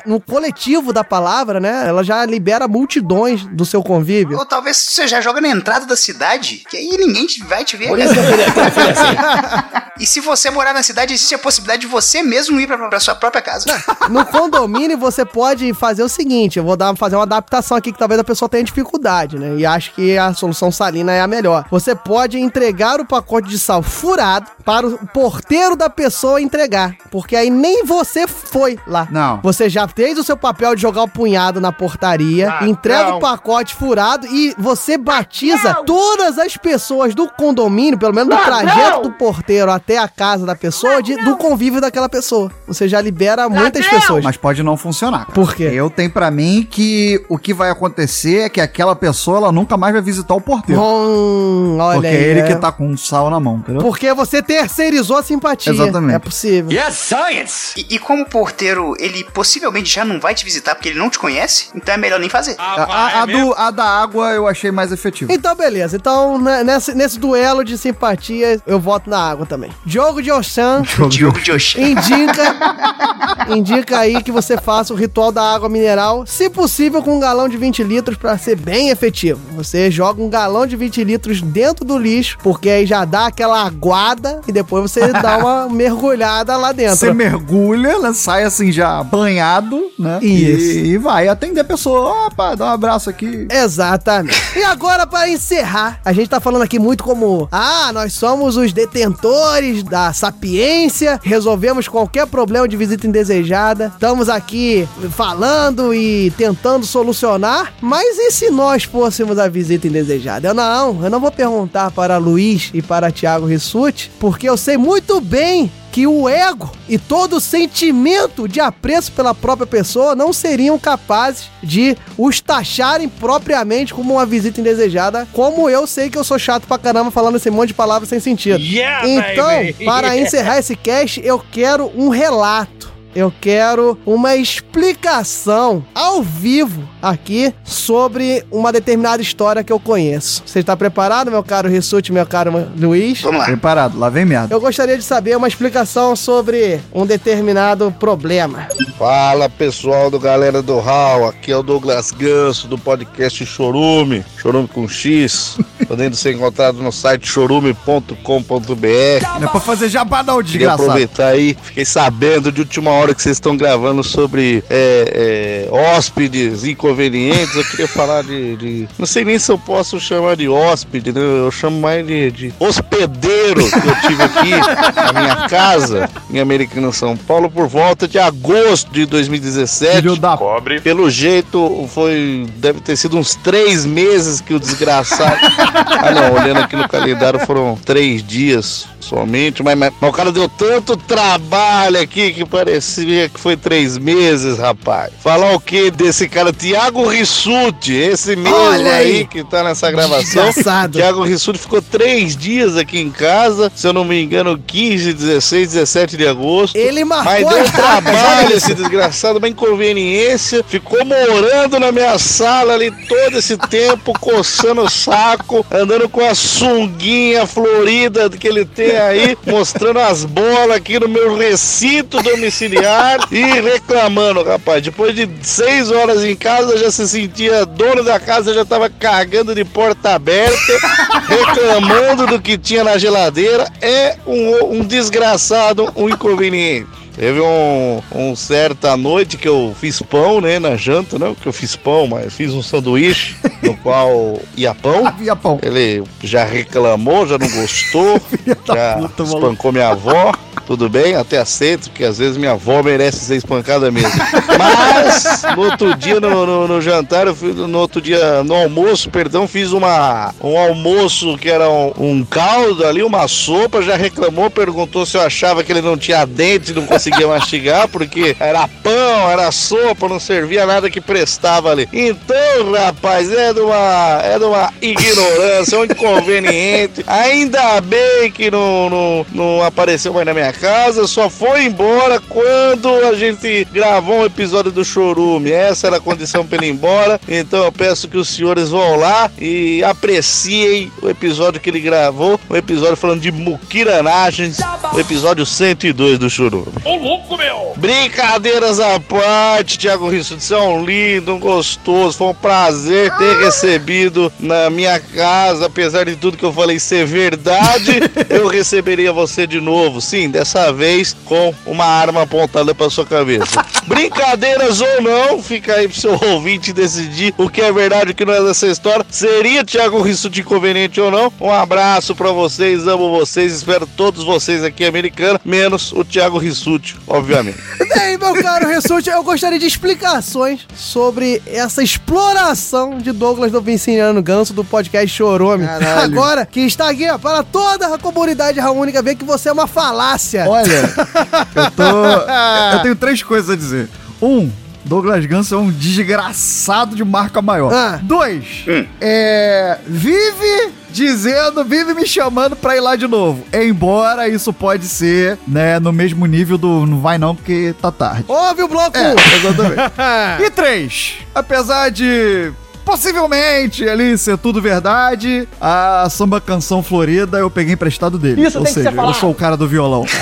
no coletivo da palavra, né? Ela já libera multidões do seu convívio. Ou talvez você já joga na entrada da cidade, que aí ninguém te- vai te ver. *laughs* Assim. *laughs* E se você morar na cidade, existe a possibilidade de você mesmo ir pra, pra sua própria casa. No condomínio, você pode fazer o seguinte: eu vou dar, fazer uma adaptação aqui que talvez a pessoa tenha dificuldade, né? E acho que a solução salina é a melhor. Você pode entregar o pacote de sal furado para o porteiro da pessoa entregar. Porque aí nem você foi lá. Não. Você já fez o seu papel de jogar o punhado na portaria, Ah, entrega não. o pacote furado e você batiza todas as pessoas do condomínio, pelo menos do trajeto do porteiro até a casa da pessoa, de- do convívio daquela pessoa. Você já libera muitas pessoas. Mas pode não funcionar. cara. Por quê? Eu tenho pra mim que o que vai acontecer é que aquela pessoa ela nunca mais vai visitar o porteiro. Hum, olha porque aí, é ele é. que tá com um sal na mão, entendeu? Porque você terceirizou a simpatia. Exatamente. É possível. Yes, science! E, e como o porteiro, ele possivelmente já não vai te visitar porque ele não te conhece, então é melhor nem fazer. A, a- a do- a da água eu achei mais efetiva. Então, beleza. Então, né, nesse, nesse duelo de simpatia, eu voto na água também. Diogo de Oxan *laughs* Diogo de Oxã. indica, indica aí que você faça o ritual da água mineral, se possível com um galão de 20 litros pra ser bem efetivo. Você joga um galão de 20 litros dentro do lixo, porque aí já dá aquela aguada e depois você dá uma mergulhada *laughs* lá dentro. Você mergulha, né, sai assim já banhado, né? Isso. E, e vai atender a pessoa. Opa, dá um abraço aqui. Exatamente. E agora, para encerrar, a gente tá falando aqui muito como: ah, nós somos os detentores da sapiência, resolvemos qualquer problema de visita indesejada, estamos aqui falando e tentando solucionar, mas e se nós fôssemos a visita indesejada? Eu não, eu não vou perguntar para Luiz e para Tiago Rissuti, porque eu sei muito bem que o ego e todo o sentimento de apreço pela própria pessoa não seriam capazes de os taxarem propriamente como uma visita indesejada, como eu sei que eu sou chato pra caramba falando esse monte de palavras sem sentido. Yeah, então, baby! para *laughs* encerrar esse cast, eu quero um relato. Eu quero uma explicação ao vivo aqui sobre uma determinada história que eu conheço. Você está preparado, meu caro Rissuti, meu caro Luiz? Vamos lá. Preparado, lá vem merda. Eu gostaria de saber uma explicação sobre um determinado problema. Fala pessoal do Galera do Hall, aqui é o Douglas Ganso do podcast Chorume, Chorume com X, *laughs* podendo ser encontrado no site chorume.com.br. Não é pra fazer jabá não, Queria desgraçado. aproveitar aí, fiquei sabendo de última hora que vocês estão gravando sobre é, é, hóspedes inconvenientes. Eu queria falar de, de- Não sei nem se eu posso chamar de hóspede, né? Eu chamo mais de, de hospedeiro que eu tive aqui na minha casa, em Americana, São Paulo, por volta de agosto de 2017. Filho da Cobre. Pelo jeito, foi. Deve ter sido uns três meses que o desgraçado. ah, não, olhando aqui no calendário foram três dias somente. Mas, mas- mas o cara deu tanto trabalho aqui que parecia que foi três meses, rapaz. Falar o que desse cara, Tiago Rissuti, esse mesmo aí. aí. que tá nessa gravação. Desgraçado. Tiago Rissuti ficou três dias aqui em casa, se eu não me engano, 15, 16, 17 de agosto. Ele marcou Mas as deu trabalho esse desgraçado, uma inconveniência. Ficou morando na minha sala ali todo esse tempo, coçando o saco, andando com a sunguinha florida que ele tem aí, mostrando as bolas aqui no meu recinto domiciliar e reclamando, rapaz. Depois de seis horas em casa, já se sentia dono da casa, já tava cagando de porta aberta, *laughs* reclamando do que tinha na geladeira. É um, um desgraçado, um inconveniente. Teve um, um certa noite que eu fiz pão, né, na janta, não que eu fiz pão, mas fiz um sanduíche no *laughs* qual ia pão. Pão. Ele já reclamou, já não gostou, *laughs* já puta, espancou minha avó. Tudo bem, até aceito, porque às vezes minha avó merece ser espancada mesmo. Mas no outro dia, no, no- no jantar, eu fiz, no outro dia, no almoço, perdão, fiz uma, um almoço que era um, um caldo ali, uma sopa, já reclamou, perguntou se eu achava que ele não tinha dente não conseguia mastigar, porque era pão, era sopa, não servia nada que prestava ali. Então, rapaz, é de uma, é de uma ignorância, um inconveniente. *laughs* Ainda bem que não, não, não apareceu mais na minha casa, só foi embora quando a gente gravou um episódio do Chorume. Essa era a condição para ele ir embora. Então eu peço que os senhores vão lá e apreciem o episódio que ele gravou, o episódio falando de muquiranagens, o episódio 102 do Chorume. Louco, meu! Brincadeiras à parte, Thiago Risso, você é um lindo, um gostoso. Foi um prazer ter recebido na minha casa, apesar de tudo que eu falei ser verdade. *laughs* eu receberia você de novo, sim, dessa vez com uma arma apontada para sua cabeça. *laughs* Brincadeiras ou não, fica aí pro seu ouvinte decidir o que é verdade e o que não é dessa história. Seria Thiago Risso de inconveniente ou não? Um abraço pra vocês, amo vocês, espero todos vocês aqui americanos, menos o Thiago Rissuti, obviamente. *laughs* Bem, meu caro Ressuti, eu gostaria de explicações sobre essa exploração de Douglas do Vinciniano Ganso do podcast Chorome. Caralho. Agora, que está aqui ó, para toda a comunidade raúnica ver que você é uma falácia. Olha, *laughs* eu tô. Eu tenho três coisas a dizer. Um, Douglas Ganso é um desgraçado de marca maior. Ah. Dois, é. Vive dizendo, vive me chamando pra ir lá de novo. Embora isso pode ser, né, no mesmo nível do não vai não, porque tá tarde. Ouve o bloco! É, exatamente. *laughs* e três, apesar de possivelmente ali ser tudo verdade, a samba canção florida eu peguei emprestado dele. Isso Ou tem que seja, eu sou o cara do violão. *laughs*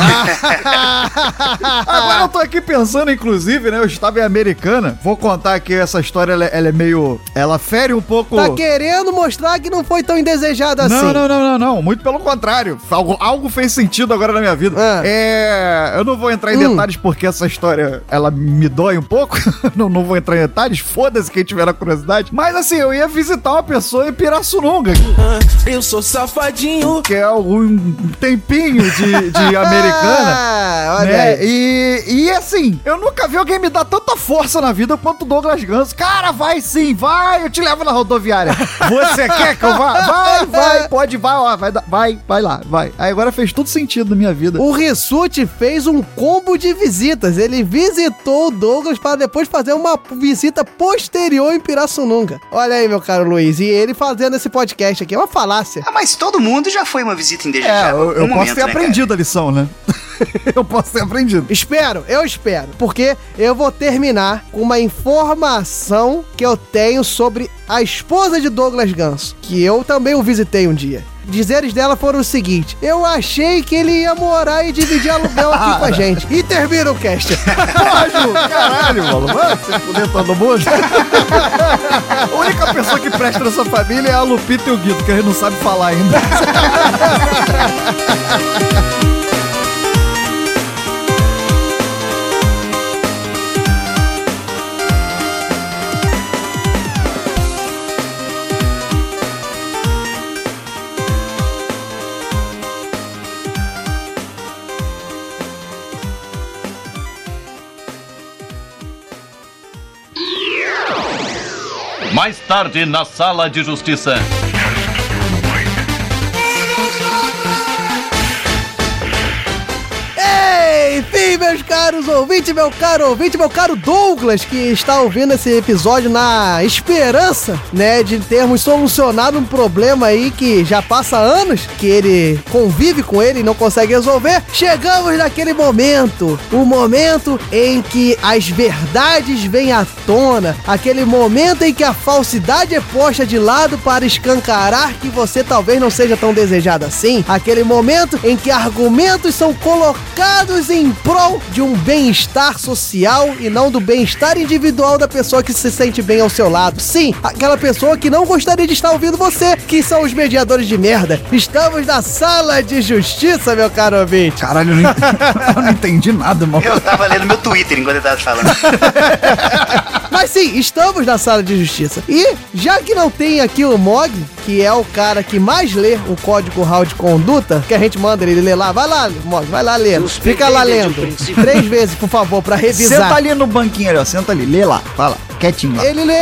Agora eu tô aqui pensando, inclusive, né? Eu estava em Americana. Vou contar que essa história ela, ela é meio. Ela fere um pouco. Tá querendo mostrar que não foi tão indesejado assim. Não, não, não, não, não. Muito pelo contrário. Algo, algo fez sentido agora na minha vida. É. Eu não vou entrar em Hum. detalhes porque essa história ela me dói um pouco. *laughs* não, não vou entrar em detalhes. Foda-se quem tiver a curiosidade. Mas assim, eu ia visitar uma pessoa em Pirassununga. Eu sou safadinho. Que é um tempinho de, de *laughs* americana. Ah, olha né? aí. E, e assim, eu nunca vi alguém me dar tanta força na vida quanto o Douglas Ganso. Cara, vai sim, vai, eu te levo na rodoviária. Você quer que eu vá? *laughs* Vai, vai, pode, vai, ó, vai, vai, vai lá, vai. Aí agora fez tudo sentido na minha vida. O Rissuti fez um combo de visitas. Ele visitou o Douglas para depois fazer uma visita posterior em Pirassununga. Olha aí, meu caro Luiz. E ele fazendo esse podcast aqui é uma falácia. Ah, mas todo mundo já foi uma visita É, indesejada. eu, eu um posso momento, ter né, aprendido a lição, né? *laughs* eu posso ter aprendido. Espero, eu espero. Porque eu vou terminar com uma informação que eu tenho sobre a esposa de Douglas Ganso, que eu também o visitei um dia. Dizeres dela foram o seguinte: Eu achei que ele ia morar e dividir aluguel aqui com a *laughs* gente. E termina o cast. Porra, *laughs* Ju, caralho, mano. Fuder todo mundo. a única pessoa que presta nessa família é a Lupita e o Guido, que a gente não sabe falar ainda. Mais tarde, na Sala de Justiça. Enfim, meus caros ouvintes, meu caro ouvinte, meu caro Douglas, que está ouvindo esse episódio na esperança, né, de termos solucionado um problema aí que já passa anos, que ele convive com ele e não consegue resolver. Chegamos naquele momento, o momento em que as verdades vêm à tona, aquele momento em que a falsidade é posta de lado para escancarar que você talvez não seja tão desejado assim, aquele momento em que argumentos são colocados em prol de um bem-estar social e não do bem-estar individual da pessoa que se sente bem ao seu lado. Sim, aquela pessoa que não gostaria de estar ouvindo você, que são os mediadores de merda. Estamos na sala de justiça, meu caro ouvinte. Caralho, eu não, *laughs* eu não entendi nada, mano. Eu tava lendo meu Twitter enquanto ele tava falando. *laughs* Mas sim, estamos na sala de justiça. E já que não tem aqui o Mog, que é o cara que mais lê o código RAW de conduta, que a gente manda ele ler lá, vai lá, Mog, vai lá lendo. Fica lá lendo. Três vezes, por favor, pra revisar. Senta ali no banquinho ali, ó. Senta ali, lê lá. Vai lá, quietinho lá. Ele lê,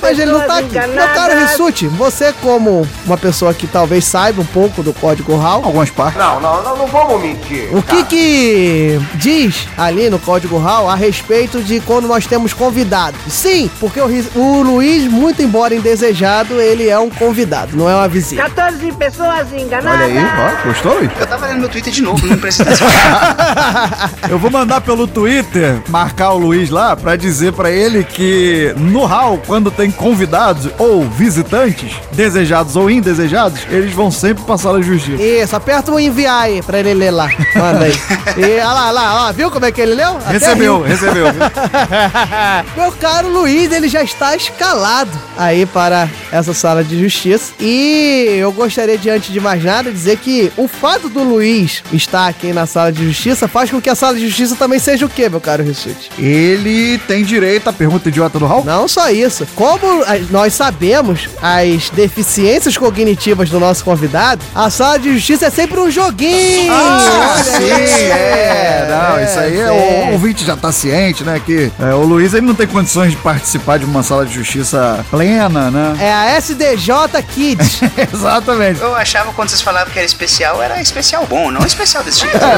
mas ele não tá aqui. Meu caro Rissuti, você como uma pessoa que talvez saiba um pouco do código RAW... Algumas partes. Não, não, não, não vamos mentir. O que que diz ali no código RAW a respeito de quando nós temos convidados? Sim, porque o, o Luiz, muito embora indesejado, ele é um convidado, não é uma visita. 14 pessoas enganadas. Olha aí, ó. Gostou, Luiz? Eu tava lendo meu Twitter de novo, não precisa. *laughs* Eu vou mandar pelo Twitter marcar o Luiz lá pra dizer pra ele que no HAL, quando tem convidados ou visitantes, desejados ou indesejados, eles vão sempre passar a justiça. Isso, aperta o enviar aí pra ele ler lá. Manda aí. *laughs* E olha lá, olha lá, ó, viu como é que ele leu? Até Recebeu, riu. recebeu. *laughs* Meu caro Luiz, ele já está escalado aí para essa sala de justiça. E eu gostaria de, antes de mais nada, dizer que o fato do Luiz estar aqui na sala de justiça faz com que a sala de justiça também seja o quê, meu caro Rissuti? Ele tem direito à pergunta idiota do HAL? Não só isso. Como a- nós sabemos as deficiências cognitivas do nosso convidado, a sala de justiça é sempre um joguinho. Ah, Olha sim, aí. é. Não, isso aí é, é. o ouvinte já tá ciente, né? Que é, o Luiz ele não tem condições de participar de uma sala de justiça plena, né? É a SDJ Kids. *laughs* Exatamente. Eu achava quando vocês falavam que era especial, era especial bom, não especial desse jeito. *laughs*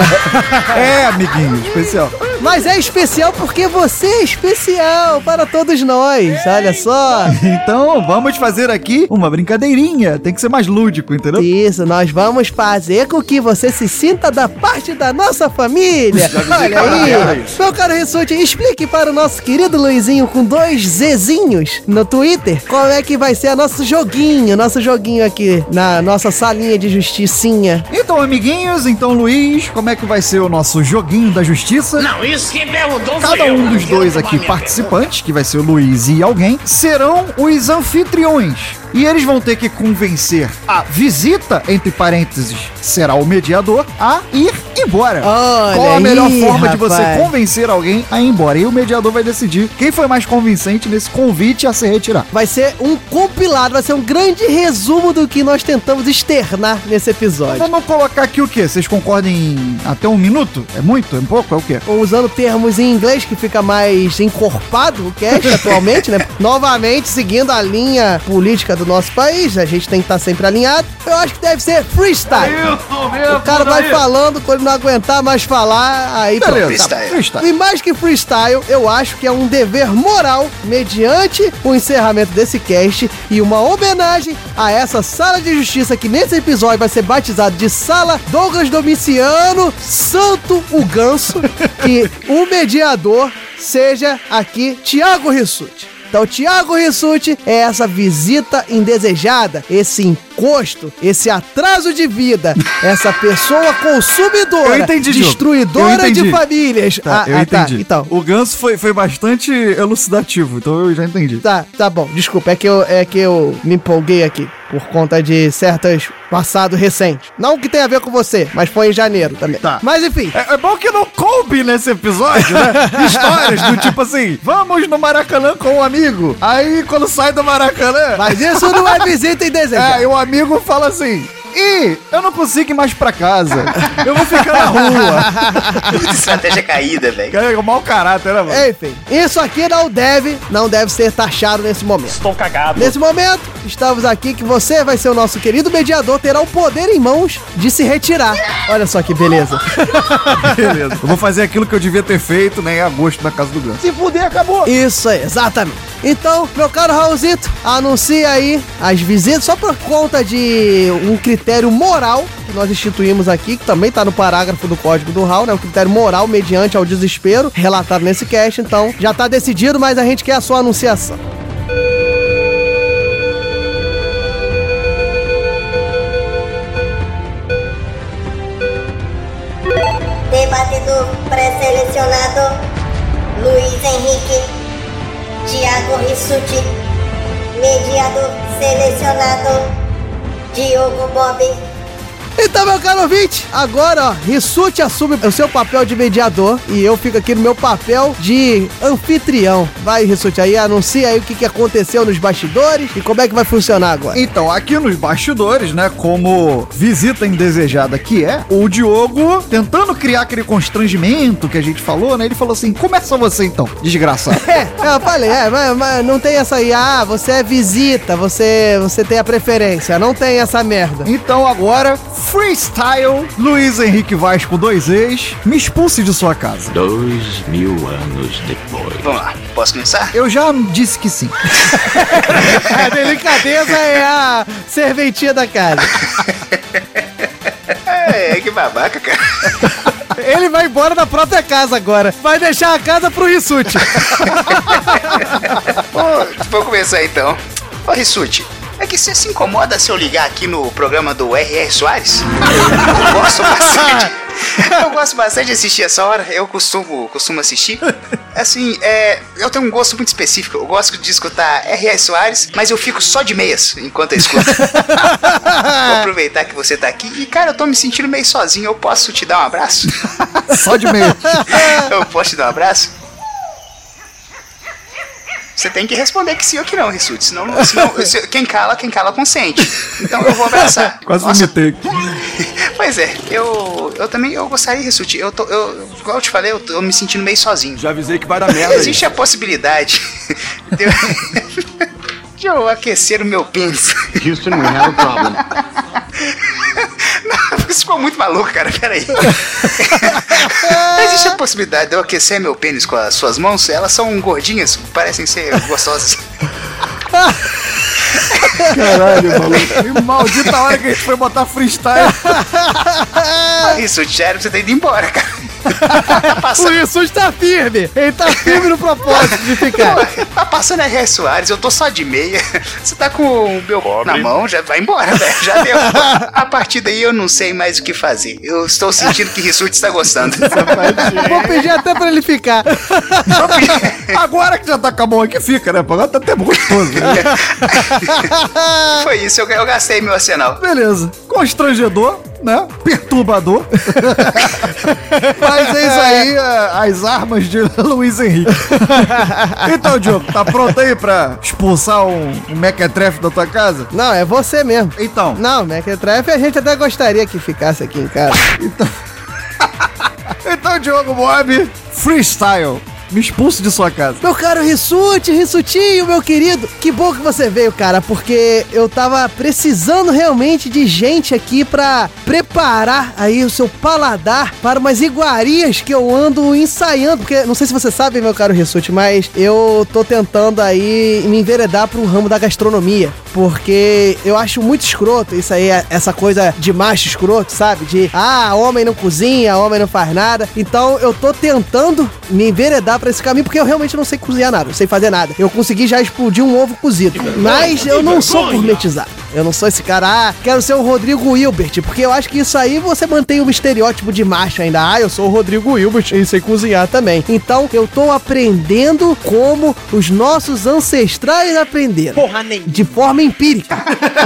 É, amiguinho, especial. Mas é especial porque você é especial para todos nós, olha só. Então, vamos fazer aqui uma brincadeirinha. Tem que ser mais lúdico, entendeu? Isso, nós vamos fazer com que você se sinta da parte da nossa família. Olha aí. Meu caro Rissuti, explique para o nosso querido Luizinho com dois Zezinhos no Twitter como é que vai ser o nosso joguinho, nosso joguinho aqui na nossa salinha de justicinha. Então, amiguinhos, então, Luiz, como é que vai ser o nosso joguinho da justiça? Não, isso quem perguntou Cada um dos dois aqui participantes, que vai ser o Luiz e alguém, serão os anfitriões. E eles vão ter que convencer a visita, entre parênteses, será o mediador, a ir embora. Olha Qual a melhor aí, forma de você rapaz. convencer alguém a ir embora? E o mediador vai decidir quem foi mais convincente nesse convite a se retirar. Vai ser um compilado, vai ser um grande resumo do que nós tentamos externar nesse episódio. Vamos colocar aqui o quê? Vocês concordam em até um minuto? É muito? É pouco? É o quê? Usando termos em inglês que fica mais encorpado o cast atualmente, né? *laughs* Novamente, seguindo a linha política do nosso país, a gente tem que estar sempre alinhado. Eu acho que deve ser freestyle. O cara vai falando, quando não aguentar mais falar, aí. Beleza, Tá tá, bom. freestyle. E mais que freestyle, eu acho que é um dever moral, mediante o encerramento desse cast e uma homenagem a essa sala de justiça que nesse episódio vai ser batizado de Sala Douglas Domiciano Santo o Ganso, que o mediador seja aqui Tiago Rissuti. Então, Tiago Rissuti é essa visita indesejada, esse encosto, esse atraso de vida, essa pessoa consumidora, entendi, destruidora de famílias. Tá, eu entendi. então, O ganso foi, foi bastante elucidativo, então eu já entendi. Tá, tá bom. Desculpa, é que eu, é que eu me empolguei aqui por conta de certas passado recente. Não que tenha a ver com você, mas foi em janeiro também. Tá. Mas enfim. É, é bom que não coube nesse episódio, né? *laughs* Histórias do tipo assim, vamos no Maracanã com um amigo. Aí quando sai do Maracanã. Mas isso não é visita indesejada. É, e o amigo fala assim. Ih, eu não consigo ir mais pra casa. Eu vou ficar na rua. *laughs* Estratégia caída, velho. Cara, é mau caráter, né, mano? Enfim, isso aqui não deve, não deve ser taxado nesse momento. Estou cagado. Nesse momento, estamos aqui que você vai ser o nosso querido mediador, terá o poder em mãos de se retirar. Olha só que beleza. *laughs* Beleza. Eu vou fazer aquilo que eu devia ter feito, né, em agosto na casa do Ganso. Se fuder, acabou. Isso aí, exatamente. Então, meu caro Raulzito, anuncia aí as visitas só por conta de um critério moral que nós instituímos aqui, que também tá no parágrafo do código do Raul, né? Um critério moral mediante ao desespero, relatado nesse cast. Então, já tá decidido, mas a gente quer a sua anunciação. Debatedor pré-selecionado Luiz Henrique Tiago Rissuti Mediador selecionado Diogo Bob Então, meu caro ouvinte, agora, ó, Rissuti assume o seu papel de mediador e eu fico aqui no meu papel de anfitrião. Vai, Rissuti, aí anuncia aí o que, que aconteceu nos bastidores e como é que vai funcionar agora. Então, aqui nos bastidores, né, como visita indesejada que é, o Diogo tentando criar aquele constrangimento que a gente falou, né? Ele falou assim: começa você então, desgraçado. *laughs* É, eu falei, é, mas, mas não tem essa aí, ah, você é visita, você, você tem a preferência, não tem essa merda. Então agora, freestyle, Luiz Henrique Vaz com dois ex, me expulse de sua casa. Dois mil anos depois. Vamos lá, posso começar? Eu já disse que sim. *laughs* A delicadeza é a serventia da casa. É, que babaca, cara. Ele vai embora da própria casa agora. Vai deixar a casa pro Rissuti. *laughs* Ô, vou começar então. Ô, Rissuti, é que você se incomoda se eu ligar aqui no programa do R.R. Soares? Eu gosto bastante. Eu gosto bastante de assistir essa hora. Eu costumo, costumo assistir. Assim, é, eu tenho um gosto muito específico. Eu gosto de escutar R.R. Soares, mas eu fico só de meias enquanto eu escuto. Vou aproveitar que você tá aqui. E, cara, eu tô me sentindo meio sozinho. Eu posso te dar um abraço? Só de meia. Eu posso te dar um abraço? Você tem que responder que sim ou que não, Rissuti. Senão, senão se- quem cala, quem cala consente. Então eu vou abraçar. *laughs* Quase Nossa, vomitei aqui. *laughs* Pois é, eu, eu também eu gostaria, Rissuti. Eu tô, eu, igual eu te falei, eu tô me sentindo meio sozinho. Já avisei que vai dar merda. aí. Existe a possibilidade *laughs* de eu, de eu aquecer o meu pênis. Houston, we have a problem. Isso ficou muito maluco, cara. Peraí. *laughs* Existe a possibilidade de eu aquecer meu pênis com as suas mãos? Elas são gordinhas, parecem ser gostosas. Caralho, maluco. Que maldita hora que a gente foi botar freestyle. Isso, sério, você tem ido embora, cara. O Rissuti tá firme. Ele tá firme no propósito de ficar. Pô, tá passando R.R. Soares, eu tô só de meia. Você tá com o meu na mão, já vai embora, velho. Já deu. A partir daí eu não sei mais o que fazer. Eu estou sentindo que Rissuti está gostando. Vou pedir até pra ele ficar. Agora que já tá com a mão aqui, fica, né? Agora tá até gostoso. Né? *laughs* Foi isso, eu, eu gastei meu arsenal. Beleza. Constrangedor, né? Perturbador. *laughs* Mas é isso aí, é, as armas de Luiz Henrique. Então, Diogo, tá pronto aí pra expulsar um, um mequetrefe da tua casa? Não, é você mesmo. Então. Não, Mequetrefe a gente até gostaria que ficasse aqui em casa. Então, *laughs* Diogo Bob, freestyle. Me expulse de sua casa. Meu caro Rissuti, Rissutinho, meu querido, que bom que você veio, cara, porque eu tava precisando realmente de gente aqui pra preparar aí o seu paladar para umas iguarias que eu ando ensaiando, porque não sei se você sabe, meu caro Rissuti, mas eu tô tentando aí me enveredar pro ramo da gastronomia, porque eu acho muito escroto isso aí, essa coisa de macho escroto, sabe? De, ah, homem não cozinha, homem não faz nada. Então eu tô tentando me enveredar pra esse caminho, porque eu realmente não sei cozinhar nada, não sei fazer nada. Eu consegui já explodir um ovo cozido, mas eu não sou gourmetizado. Eu não sou esse cara, ah, quero ser o Rodrigo Hilbert, porque eu acho que isso aí você mantém um estereótipo de macho ainda. Ah, eu sou o Rodrigo Hilbert e sei cozinhar também. Então eu tô aprendendo como os nossos ancestrais aprenderam. Porra nem. De forma empírica.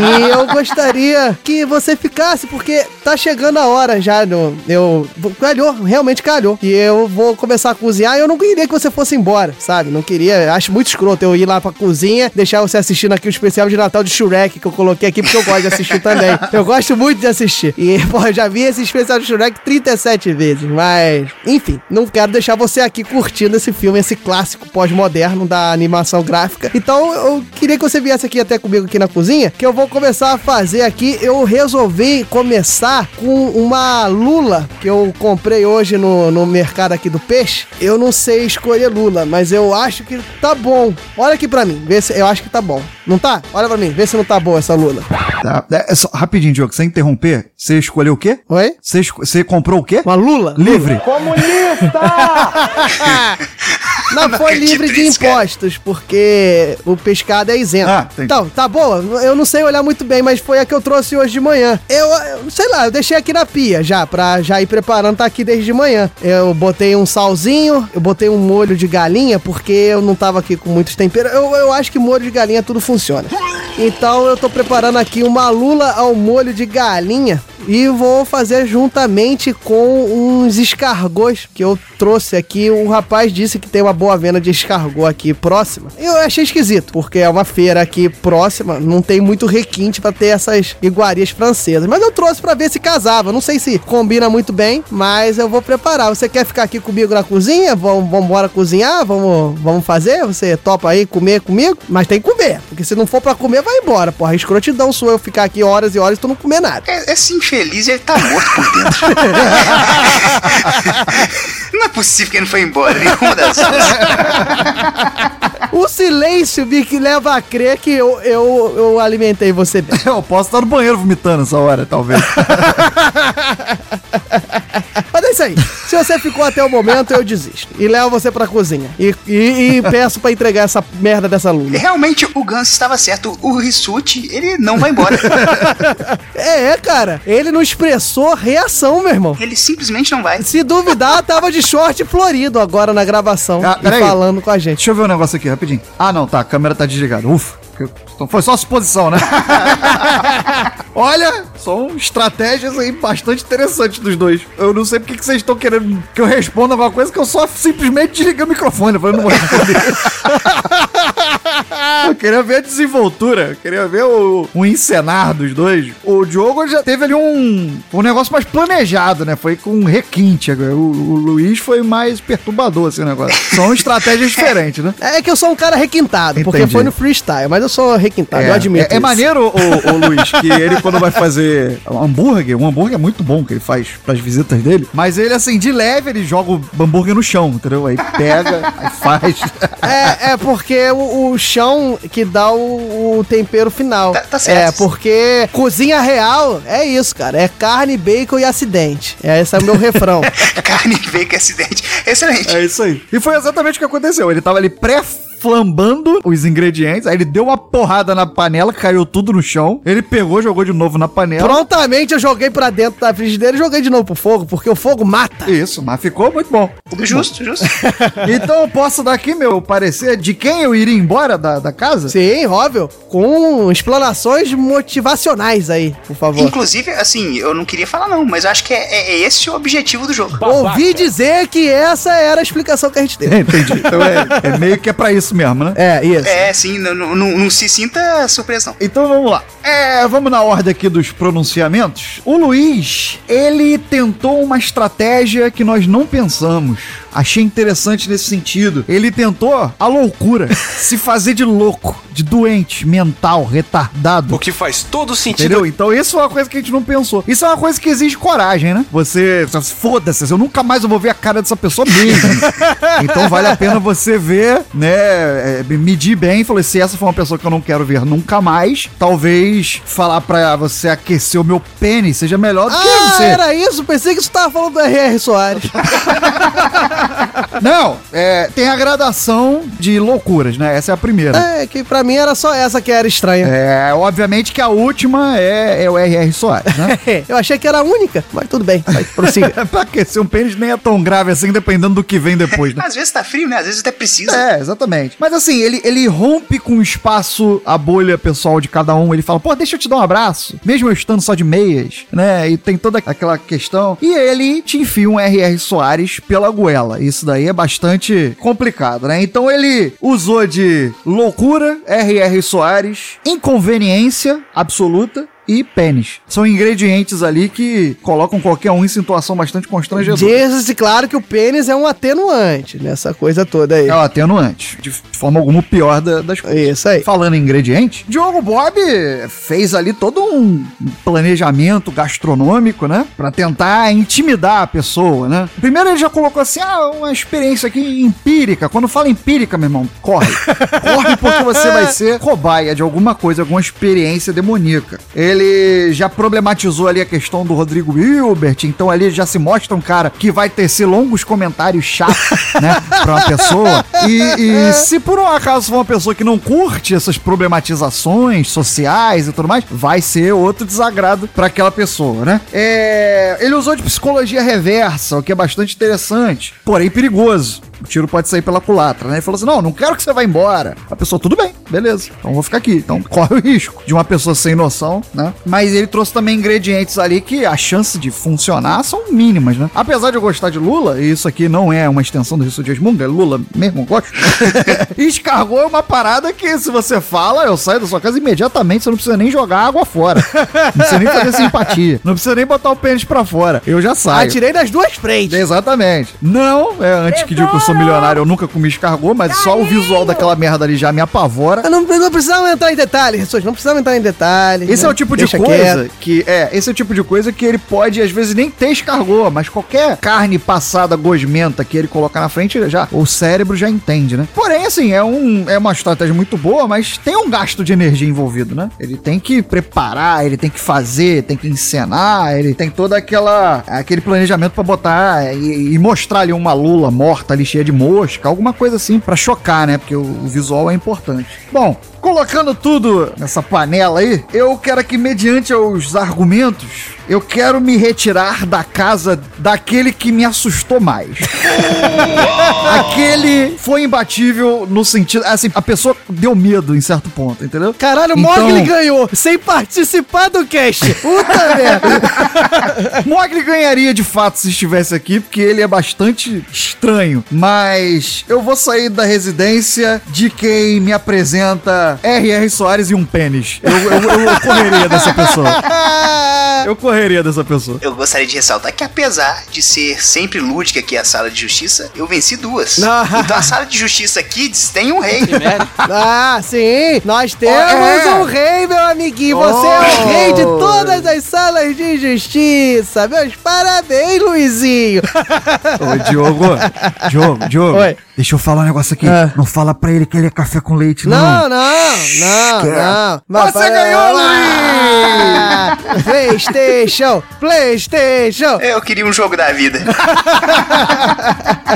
e eu gostaria que você ficasse, porque tá chegando a hora já. No, eu. Calhou, realmente calhou. E eu vou começar a cozinhar e eu não queria que você fosse embora, sabe? Não queria. Acho muito escroto eu ir lá pra cozinha, deixar você assistindo aqui o especial de Natal de Shrek que eu coloquei aqui, porque eu gosto de assistir também. Eu gosto muito de assistir. E, pô, eu já vi esse especial de Shrek 37 vezes. Mas, enfim, não quero deixar você aqui curtindo esse filme, esse clássico pós-moderno da animação gráfica. Então, eu queria que você viesse aqui até comigo aqui na cozinha, que eu vou começar a fazer aqui. Eu resolvi começar com uma lula que eu comprei hoje no, no mercado aqui do peixe. Eu não sei escolher lula, mas eu acho que tá bom. Olha aqui pra mim, vê se eu acho que tá bom. Não tá? Olha pra mim, vê se não tá boa essa lula. Tá, é, é só, rapidinho, Diogo, sem interromper, você escolheu o quê? Oi? Você, você comprou o quê? Uma lula? Livre. *laughs* Não, foi *laughs* livre de impostos, porque o pescado é isento. Ah, então, tá boa. Eu não sei olhar muito bem, mas foi a que eu trouxe hoje de manhã. Eu, eu sei lá, eu deixei aqui na pia já, pra já ir preparando, tá aqui desde de manhã. Eu botei um salzinho, eu botei um molho de galinha, porque eu não tava aqui com muitos temperos. Eu, eu acho que molho de galinha tudo funciona. Então eu tô preparando aqui uma lula ao molho de galinha e vou fazer juntamente com uns escargos que eu trouxe aqui. Um rapaz disse que tem uma boa venda de escargot aqui próxima. Eu achei esquisito, porque é uma feira aqui próxima, não tem muito requinte pra ter essas iguarias francesas. Mas eu trouxe pra ver se casava. Não sei se combina muito bem, mas eu vou preparar. Você quer ficar aqui comigo na cozinha? Vamos, vamos embora cozinhar? Vamos, vamos fazer? Você topa aí comer comigo? Mas tem que comer, porque se não for pra comer, vai embora. Porra, escrotidão sua eu ficar aqui horas e horas e tu não comer nada. É, esse infeliz, ele tá morto por dentro. *laughs* não é possível que ele não foi embora nenhuma das duas. O silêncio que leva a crer que eu, eu, eu alimentei você bem. *laughs* Eu posso estar no banheiro vomitando essa hora, talvez. *laughs* É isso aí. Se você ficou até o momento, eu desisto. E levo você pra cozinha. E, e, e peço pra entregar essa merda dessa lula. Realmente, o Gans estava certo. O Rissuti, ele não vai embora. *laughs* É, é, cara. Ele não expressou reação, meu irmão. Ele simplesmente não vai. Se duvidar, tava de short florido agora na gravação. Ah, e falando com a gente. Deixa eu ver um negócio aqui, rapidinho. Ah, não, tá, a câmera tá desligada. Ufa. Então foi só suposição, né? *laughs* Olha, são estratégias aí bastante interessantes dos dois. Eu não sei porque que vocês estão querendo que eu responda alguma coisa que eu só simplesmente desliguei o microfone. Eu falei, não vou responder. *laughs* Eu queria ver a desenvoltura, eu queria ver o, o encenar dos dois. O Diogo já teve ali um, um negócio mais planejado, né? Foi com requinte. O, o Luiz foi mais perturbador, esse negócio. São estratégias *laughs* diferentes, né? É que eu sou um cara requintado, porque Entendi. foi no freestyle, mas eu sou requintado, É, eu admito. é, é maneiro, o, o Luiz, que ele quando vai fazer um hambúrguer, um hambúrguer é muito bom que ele faz pras visitas dele, mas ele assim, de leve, ele joga o hambúrguer no chão, entendeu? Aí pega, *laughs* aí faz. É, é porque o, o chão que dá o, o tempero final. tá certo. É, porque cozinha real é isso, cara. É carne, bacon e acidente. É, esse é o meu refrão. *laughs* Carne, bacon, acidente. Excelente. É isso aí. E foi exatamente o que aconteceu. Ele tava ali pré flambando os ingredientes, aí ele deu uma porrada na panela, caiu tudo no chão. Ele pegou, jogou de novo na panela. Prontamente eu joguei pra dentro da frigideira e joguei de novo pro fogo, porque o fogo mata. Isso, mas ficou muito bom. Justo, justo. *laughs* Então eu posso dar aqui meu parecer de quem eu iria embora da, da casa? Sim, óbvio. Com explanações motivacionais aí, por favor. Inclusive, assim, eu não queria falar não, mas eu acho que é, é esse o objetivo do jogo. Ouvi dizer que essa era a explicação que a gente deu. *laughs* Entendi. Então é, é meio que é pra isso mesmo, né? É, isso. É, sim, não, não, não- não se sinta surpreso não. Então vamos lá. É, vamos na ordem aqui dos pronunciamentos. O Luiz, ele tentou uma estratégia que nós não pensamos. Achei interessante nesse sentido. Ele tentou a loucura, *laughs* se fazer de louco, de doente, mental, retardado. O que faz todo sentido. Entendeu? Então isso é uma coisa que a gente não pensou. Isso é uma coisa que exige coragem, né? Você, foda-se, eu nunca mais vou ver a cara dessa pessoa mesmo. *laughs* então vale a pena você ver, né? é, medir bem e falar, se essa for uma pessoa que eu não quero ver nunca mais, talvez falar pra você aquecer o meu pênis seja melhor do que Ah, você. era isso? Pensei que você tava falando do R.R. Soares. *laughs* Não, é, tem a gradação de loucuras, né? Essa é a primeira. É, que pra mim era só essa que era estranha. É, obviamente que a última é, é o R.R. Soares, né? *laughs* Eu achei que era a única, mas tudo bem, vai, prossiga. *laughs* pra aquecer um pênis nem é tão grave assim, dependendo do que vem depois, né? *laughs* Às vezes tá frio, né? Às vezes até precisa. É, exatamente. Mas assim, ele, ele rompe com o espaço, a bolha pessoal de cada um. Ele fala, pô, deixa eu te dar um abraço. Mesmo eu estando só de meias, né? E tem toda aquela questão. E ele te enfia um R.R. Soares pela goela. Isso daí é bastante complicado, né? Então ele usou de loucura, R.R. Soares, inconveniência absoluta. E pênis. São ingredientes ali que colocam qualquer um em situação bastante constrangedora. Diz-se claro que o pênis é um atenuante nessa coisa toda aí. É o atenuante. De forma alguma, o pior da- das coisas. Isso aí. Falando em ingredientes, Diogo Bob fez ali todo um planejamento gastronômico, né? Pra tentar intimidar a pessoa, né? Primeiro ele já colocou assim, ah, uma experiência aqui empírica. Quando fala empírica, meu irmão, corre. *laughs* corre porque você vai ser cobaia de alguma coisa, alguma experiência demoníaca. Ele já problematizou ali a questão do Rodrigo Hilbert, então ali já se mostra um cara que vai tecer longos comentários chatos, *laughs* né? Pra uma pessoa. E, e se por um acaso for uma pessoa que não curte essas problematizações sociais e tudo mais, vai ser outro desagrado pra aquela pessoa, né? É, ele usou de psicologia reversa, o que é bastante interessante, porém perigoso. O tiro pode sair pela culatra, né? Ele falou assim: não, não quero que você vá embora. A pessoa, tudo bem, beleza. Então vou ficar aqui. Então corre o risco de uma pessoa sem noção, né? Mas ele trouxe também ingredientes ali que a chance de funcionar são mínimas, né? Apesar de eu gostar de Lula, e isso aqui não é uma extensão do Risso Dias Munga, é Lula mesmo, gosto. *laughs* Escargot é uma parada que se você fala, eu saio da sua casa imediatamente, você não precisa nem jogar água fora. Não precisa nem fazer simpatia. Não precisa nem botar o pênis pra fora. Eu já saio. Atirei das duas frentes. Exatamente. Não, é antes que eu sou milionário, eu nunca comi escargot, mas só o visual daquela merda ali já me apavora. Eu não, não precisava entrar em detalhes, pessoas, não precisava entrar em detalhes. Esse né? é o tipo de Deixa coisa quieto. que é, esse é o tipo de coisa que ele pode às vezes nem ter escargot, mas qualquer carne passada gosmenta que ele colocar na frente, já o cérebro já entende, né? Porém, assim, é um é uma estratégia muito boa, mas tem um gasto de energia envolvido, né? Ele tem que preparar, ele tem que fazer, tem que encenar, ele tem toda aquela aquele planejamento pra botar e, e mostrar ali uma lula morta ali cheia de mosca, alguma coisa assim pra chocar, né? Porque o, o visual é importante. Bom, Colocando tudo nessa panela aí, eu quero que, mediante os argumentos, eu quero me retirar da casa daquele que me assustou mais. *laughs* aquele foi imbatível no sentido. Assim, a pessoa deu medo em certo ponto, entendeu? Caralho, o Então- Mogli ganhou sem participar do cast. Puta *laughs* merda. Mogli ganharia de fato se estivesse aqui, porque ele é bastante estranho. Mas eu vou sair da residência de quem me apresenta R.R. Soares e um pênis. Eu, eu- eu correria dessa pessoa. *laughs* Eu correria dessa pessoa. Eu gostaria de ressaltar que apesar de ser sempre lúdica aqui a sala de justiça, eu venci duas. Então a sala de justiça Kids tem um rei. Ah, sim! Nós temos É. um rei, meu amiguinho! Você é o Oh. rei de todas as salas de justiça! Meus parabéns, Luizinho! Ô, Diogo, Diogo, Diogo, deixa eu falar um negócio aqui. Não fala pra ele que ele é café com leite, não. Não, não, não, não. Mas Você ganhou, Ah, PlayStation! PlayStation! Eu queria um jogo da vida. *laughs*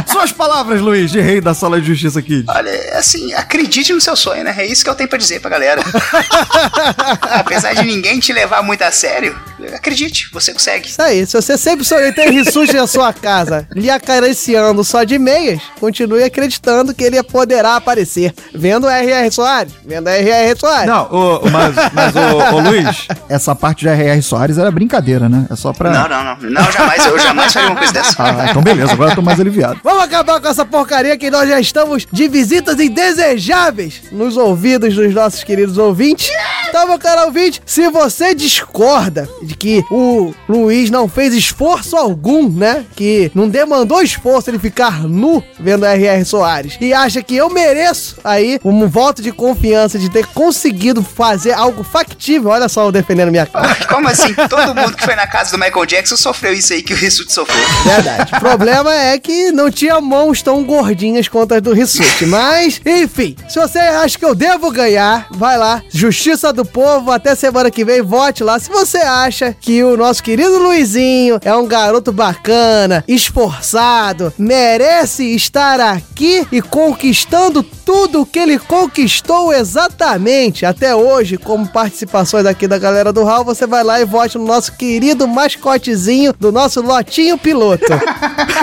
Suas palavras, Luiz, de rei da sala de justiça aqui. Olha, assim, acredite no seu sonho, né? É isso que eu tenho pra dizer pra galera. *laughs* Apesar de ninguém te levar muito a sério, acredite, você consegue. Isso aí, se você sempre sonhou ter Rissuti na sua casa, lhe acariciando só de meias, continue acreditando que ele poderá aparecer. Vendo o R.R. Soares? Vendo o R.R. Soares? Não, o, o- mas, mas o, o Luiz, essa parte de R.R. Soares era brincadeira, né? É só pra. Não, não, não. Não, jamais. Eu jamais faria uma coisa dessa. Ah, então beleza, agora eu tô mais aliviado. Vamos acabar com essa porcaria que nós já estamos de visitas indesejáveis nos ouvidos dos nossos queridos ouvintes. Então, meu caro ouvinte, se você discorda de que o Luiz não fez esforço algum, né? Que não demandou esforço ele ficar nu vendo R.R. Soares e acha que eu mereço aí um voto de confiança de ter conseguido fazer algo factível. Olha só eu defendendo minha cara. *laughs* Como assim? Todo mundo que foi na casa do Michael Jackson sofreu isso aí que o Rissuti sofreu. Verdade. O problema é que não tinha mãos tão gordinhas quanto as do Rissuti. Mas, enfim, se você acha que eu devo ganhar, vai lá. Justiça do Povo, até semana que vem, vote lá. Se você acha que o nosso querido Luizinho é um garoto bacana, esforçado, merece estar aqui e conquistando tudo o que ele conquistou exatamente até hoje, como participações aqui da galera do Hall, você vai lá e vote no nosso querido mascotezinho do nosso lotinho piloto.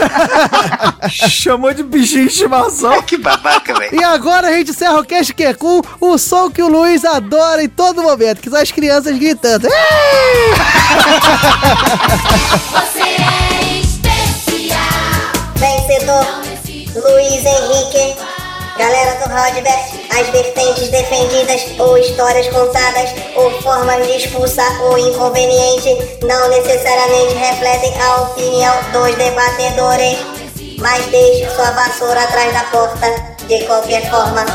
*laughs* Chamou de bichinho de estimação. *laughs* Que babaca, velho. E agora a gente encerra o Cast que é com o som que o Luiz adora em todo momento, que são as crianças gritando. Você é especial. Vencedor, Luiz Henrique. Galera do Rodbert, as vertentes defendidas ou histórias contadas ou formas de expulsar o inconveniente não necessariamente refletem a opinião dos debatedores, mas deixe sua vassoura atrás da porta de qualquer forma.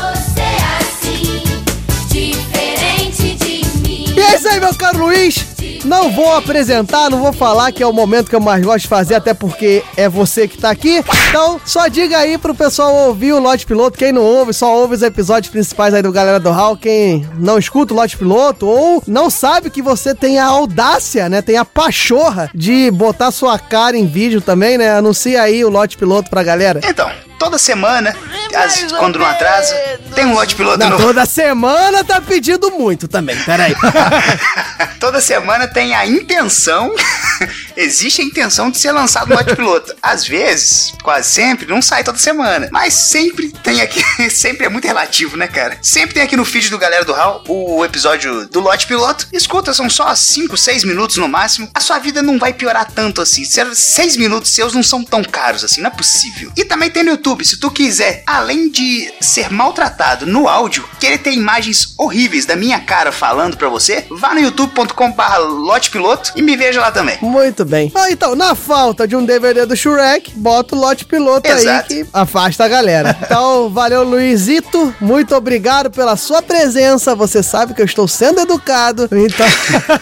É isso aí, meu caro Luiz. Não vou apresentar, não vou falar que é o momento que eu mais gosto de fazer, até porque é você que tá aqui. Então, só diga aí pro pessoal ouvir o Lote Piloto. Quem não ouve, só ouve os episódios principais aí do Galera do Hall. Quem não escuta o Lote Piloto ou não sabe que você tem a audácia, né? Tem a pachorra de botar sua cara em vídeo também, né? Anuncia aí o Lote Piloto pra galera. Então, toda semana, as- quando não atrasa, tem um lote piloto Não, novo. toda semana tá pedindo muito também, peraí. *laughs* Toda semana tem a intenção, *laughs* existe a intenção de ser lançado um lote piloto. Às vezes, quase sempre, não sai toda semana. Mas sempre tem aqui, *laughs* sempre é muito relativo, né, cara? Sempre tem aqui no feed do Galera do Hall o episódio do lote piloto. Escuta, são só 5, 6 minutos no máximo. A sua vida não vai piorar tanto assim. 6 minutos seus não são tão caros assim, não é possível. E também tem no YouTube, se tu quiser, além de ser maltratado no áudio, querer ter imagens horríveis da minha cara falando pra você, vá no youtube.com/barra lotepiloto e me veja lá também. Muito bem. Ah, então, na falta de um DVD do Shrek, bota o lote piloto Exato. aí que afasta a galera. *laughs* Então, valeu, Luizito. Muito obrigado pela sua presença. Você sabe que eu estou sendo educado. Então.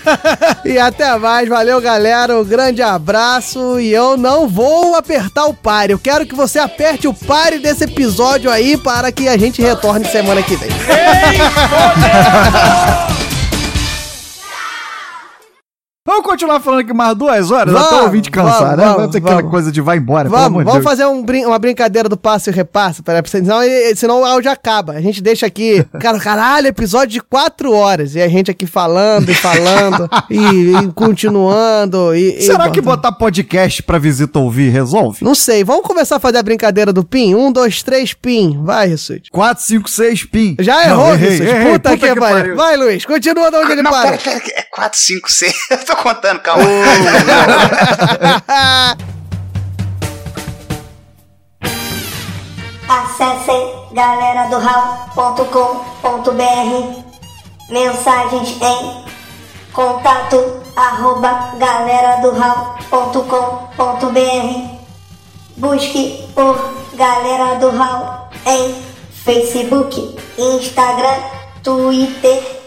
*laughs* e até mais. Valeu, galera. Um grande abraço. E eu não vou apertar o pare. Eu quero que você aperte o pare desse episódio aí para que a gente retorne semana que vem. Vamos continuar falando aqui mais duas horas Vamos, até o ouvinte cansar, vamos, né? vamos, Vamos ter aquela vamos. coisa de vai embora, Vamos, vamos Deus. fazer um brin- uma brincadeira do passe e repasse, para, senão, senão o áudio acaba. A gente deixa aqui, *laughs* cara, caralho, episódio de quatro horas. E a gente aqui falando e falando *laughs* e, e continuando. E, e- Será que botar podcast pra visita ouvir resolve? Não sei, vamos começar a fazer a brincadeira do PIN? Um, dois, três, PIN. Vai, Rissuti. 4, 5, 6, PIN. Já errou, Rissuti. errei. Puta, que, pariu. Vai, Luiz, continua de onde ele Não, parou. pera, pera, é 4, 5, 6. Eu tô contando, calma. Acessem galera do Mensagens em contato arroba galera do Busque por Galera do Hall em Facebook, Instagram, Twitter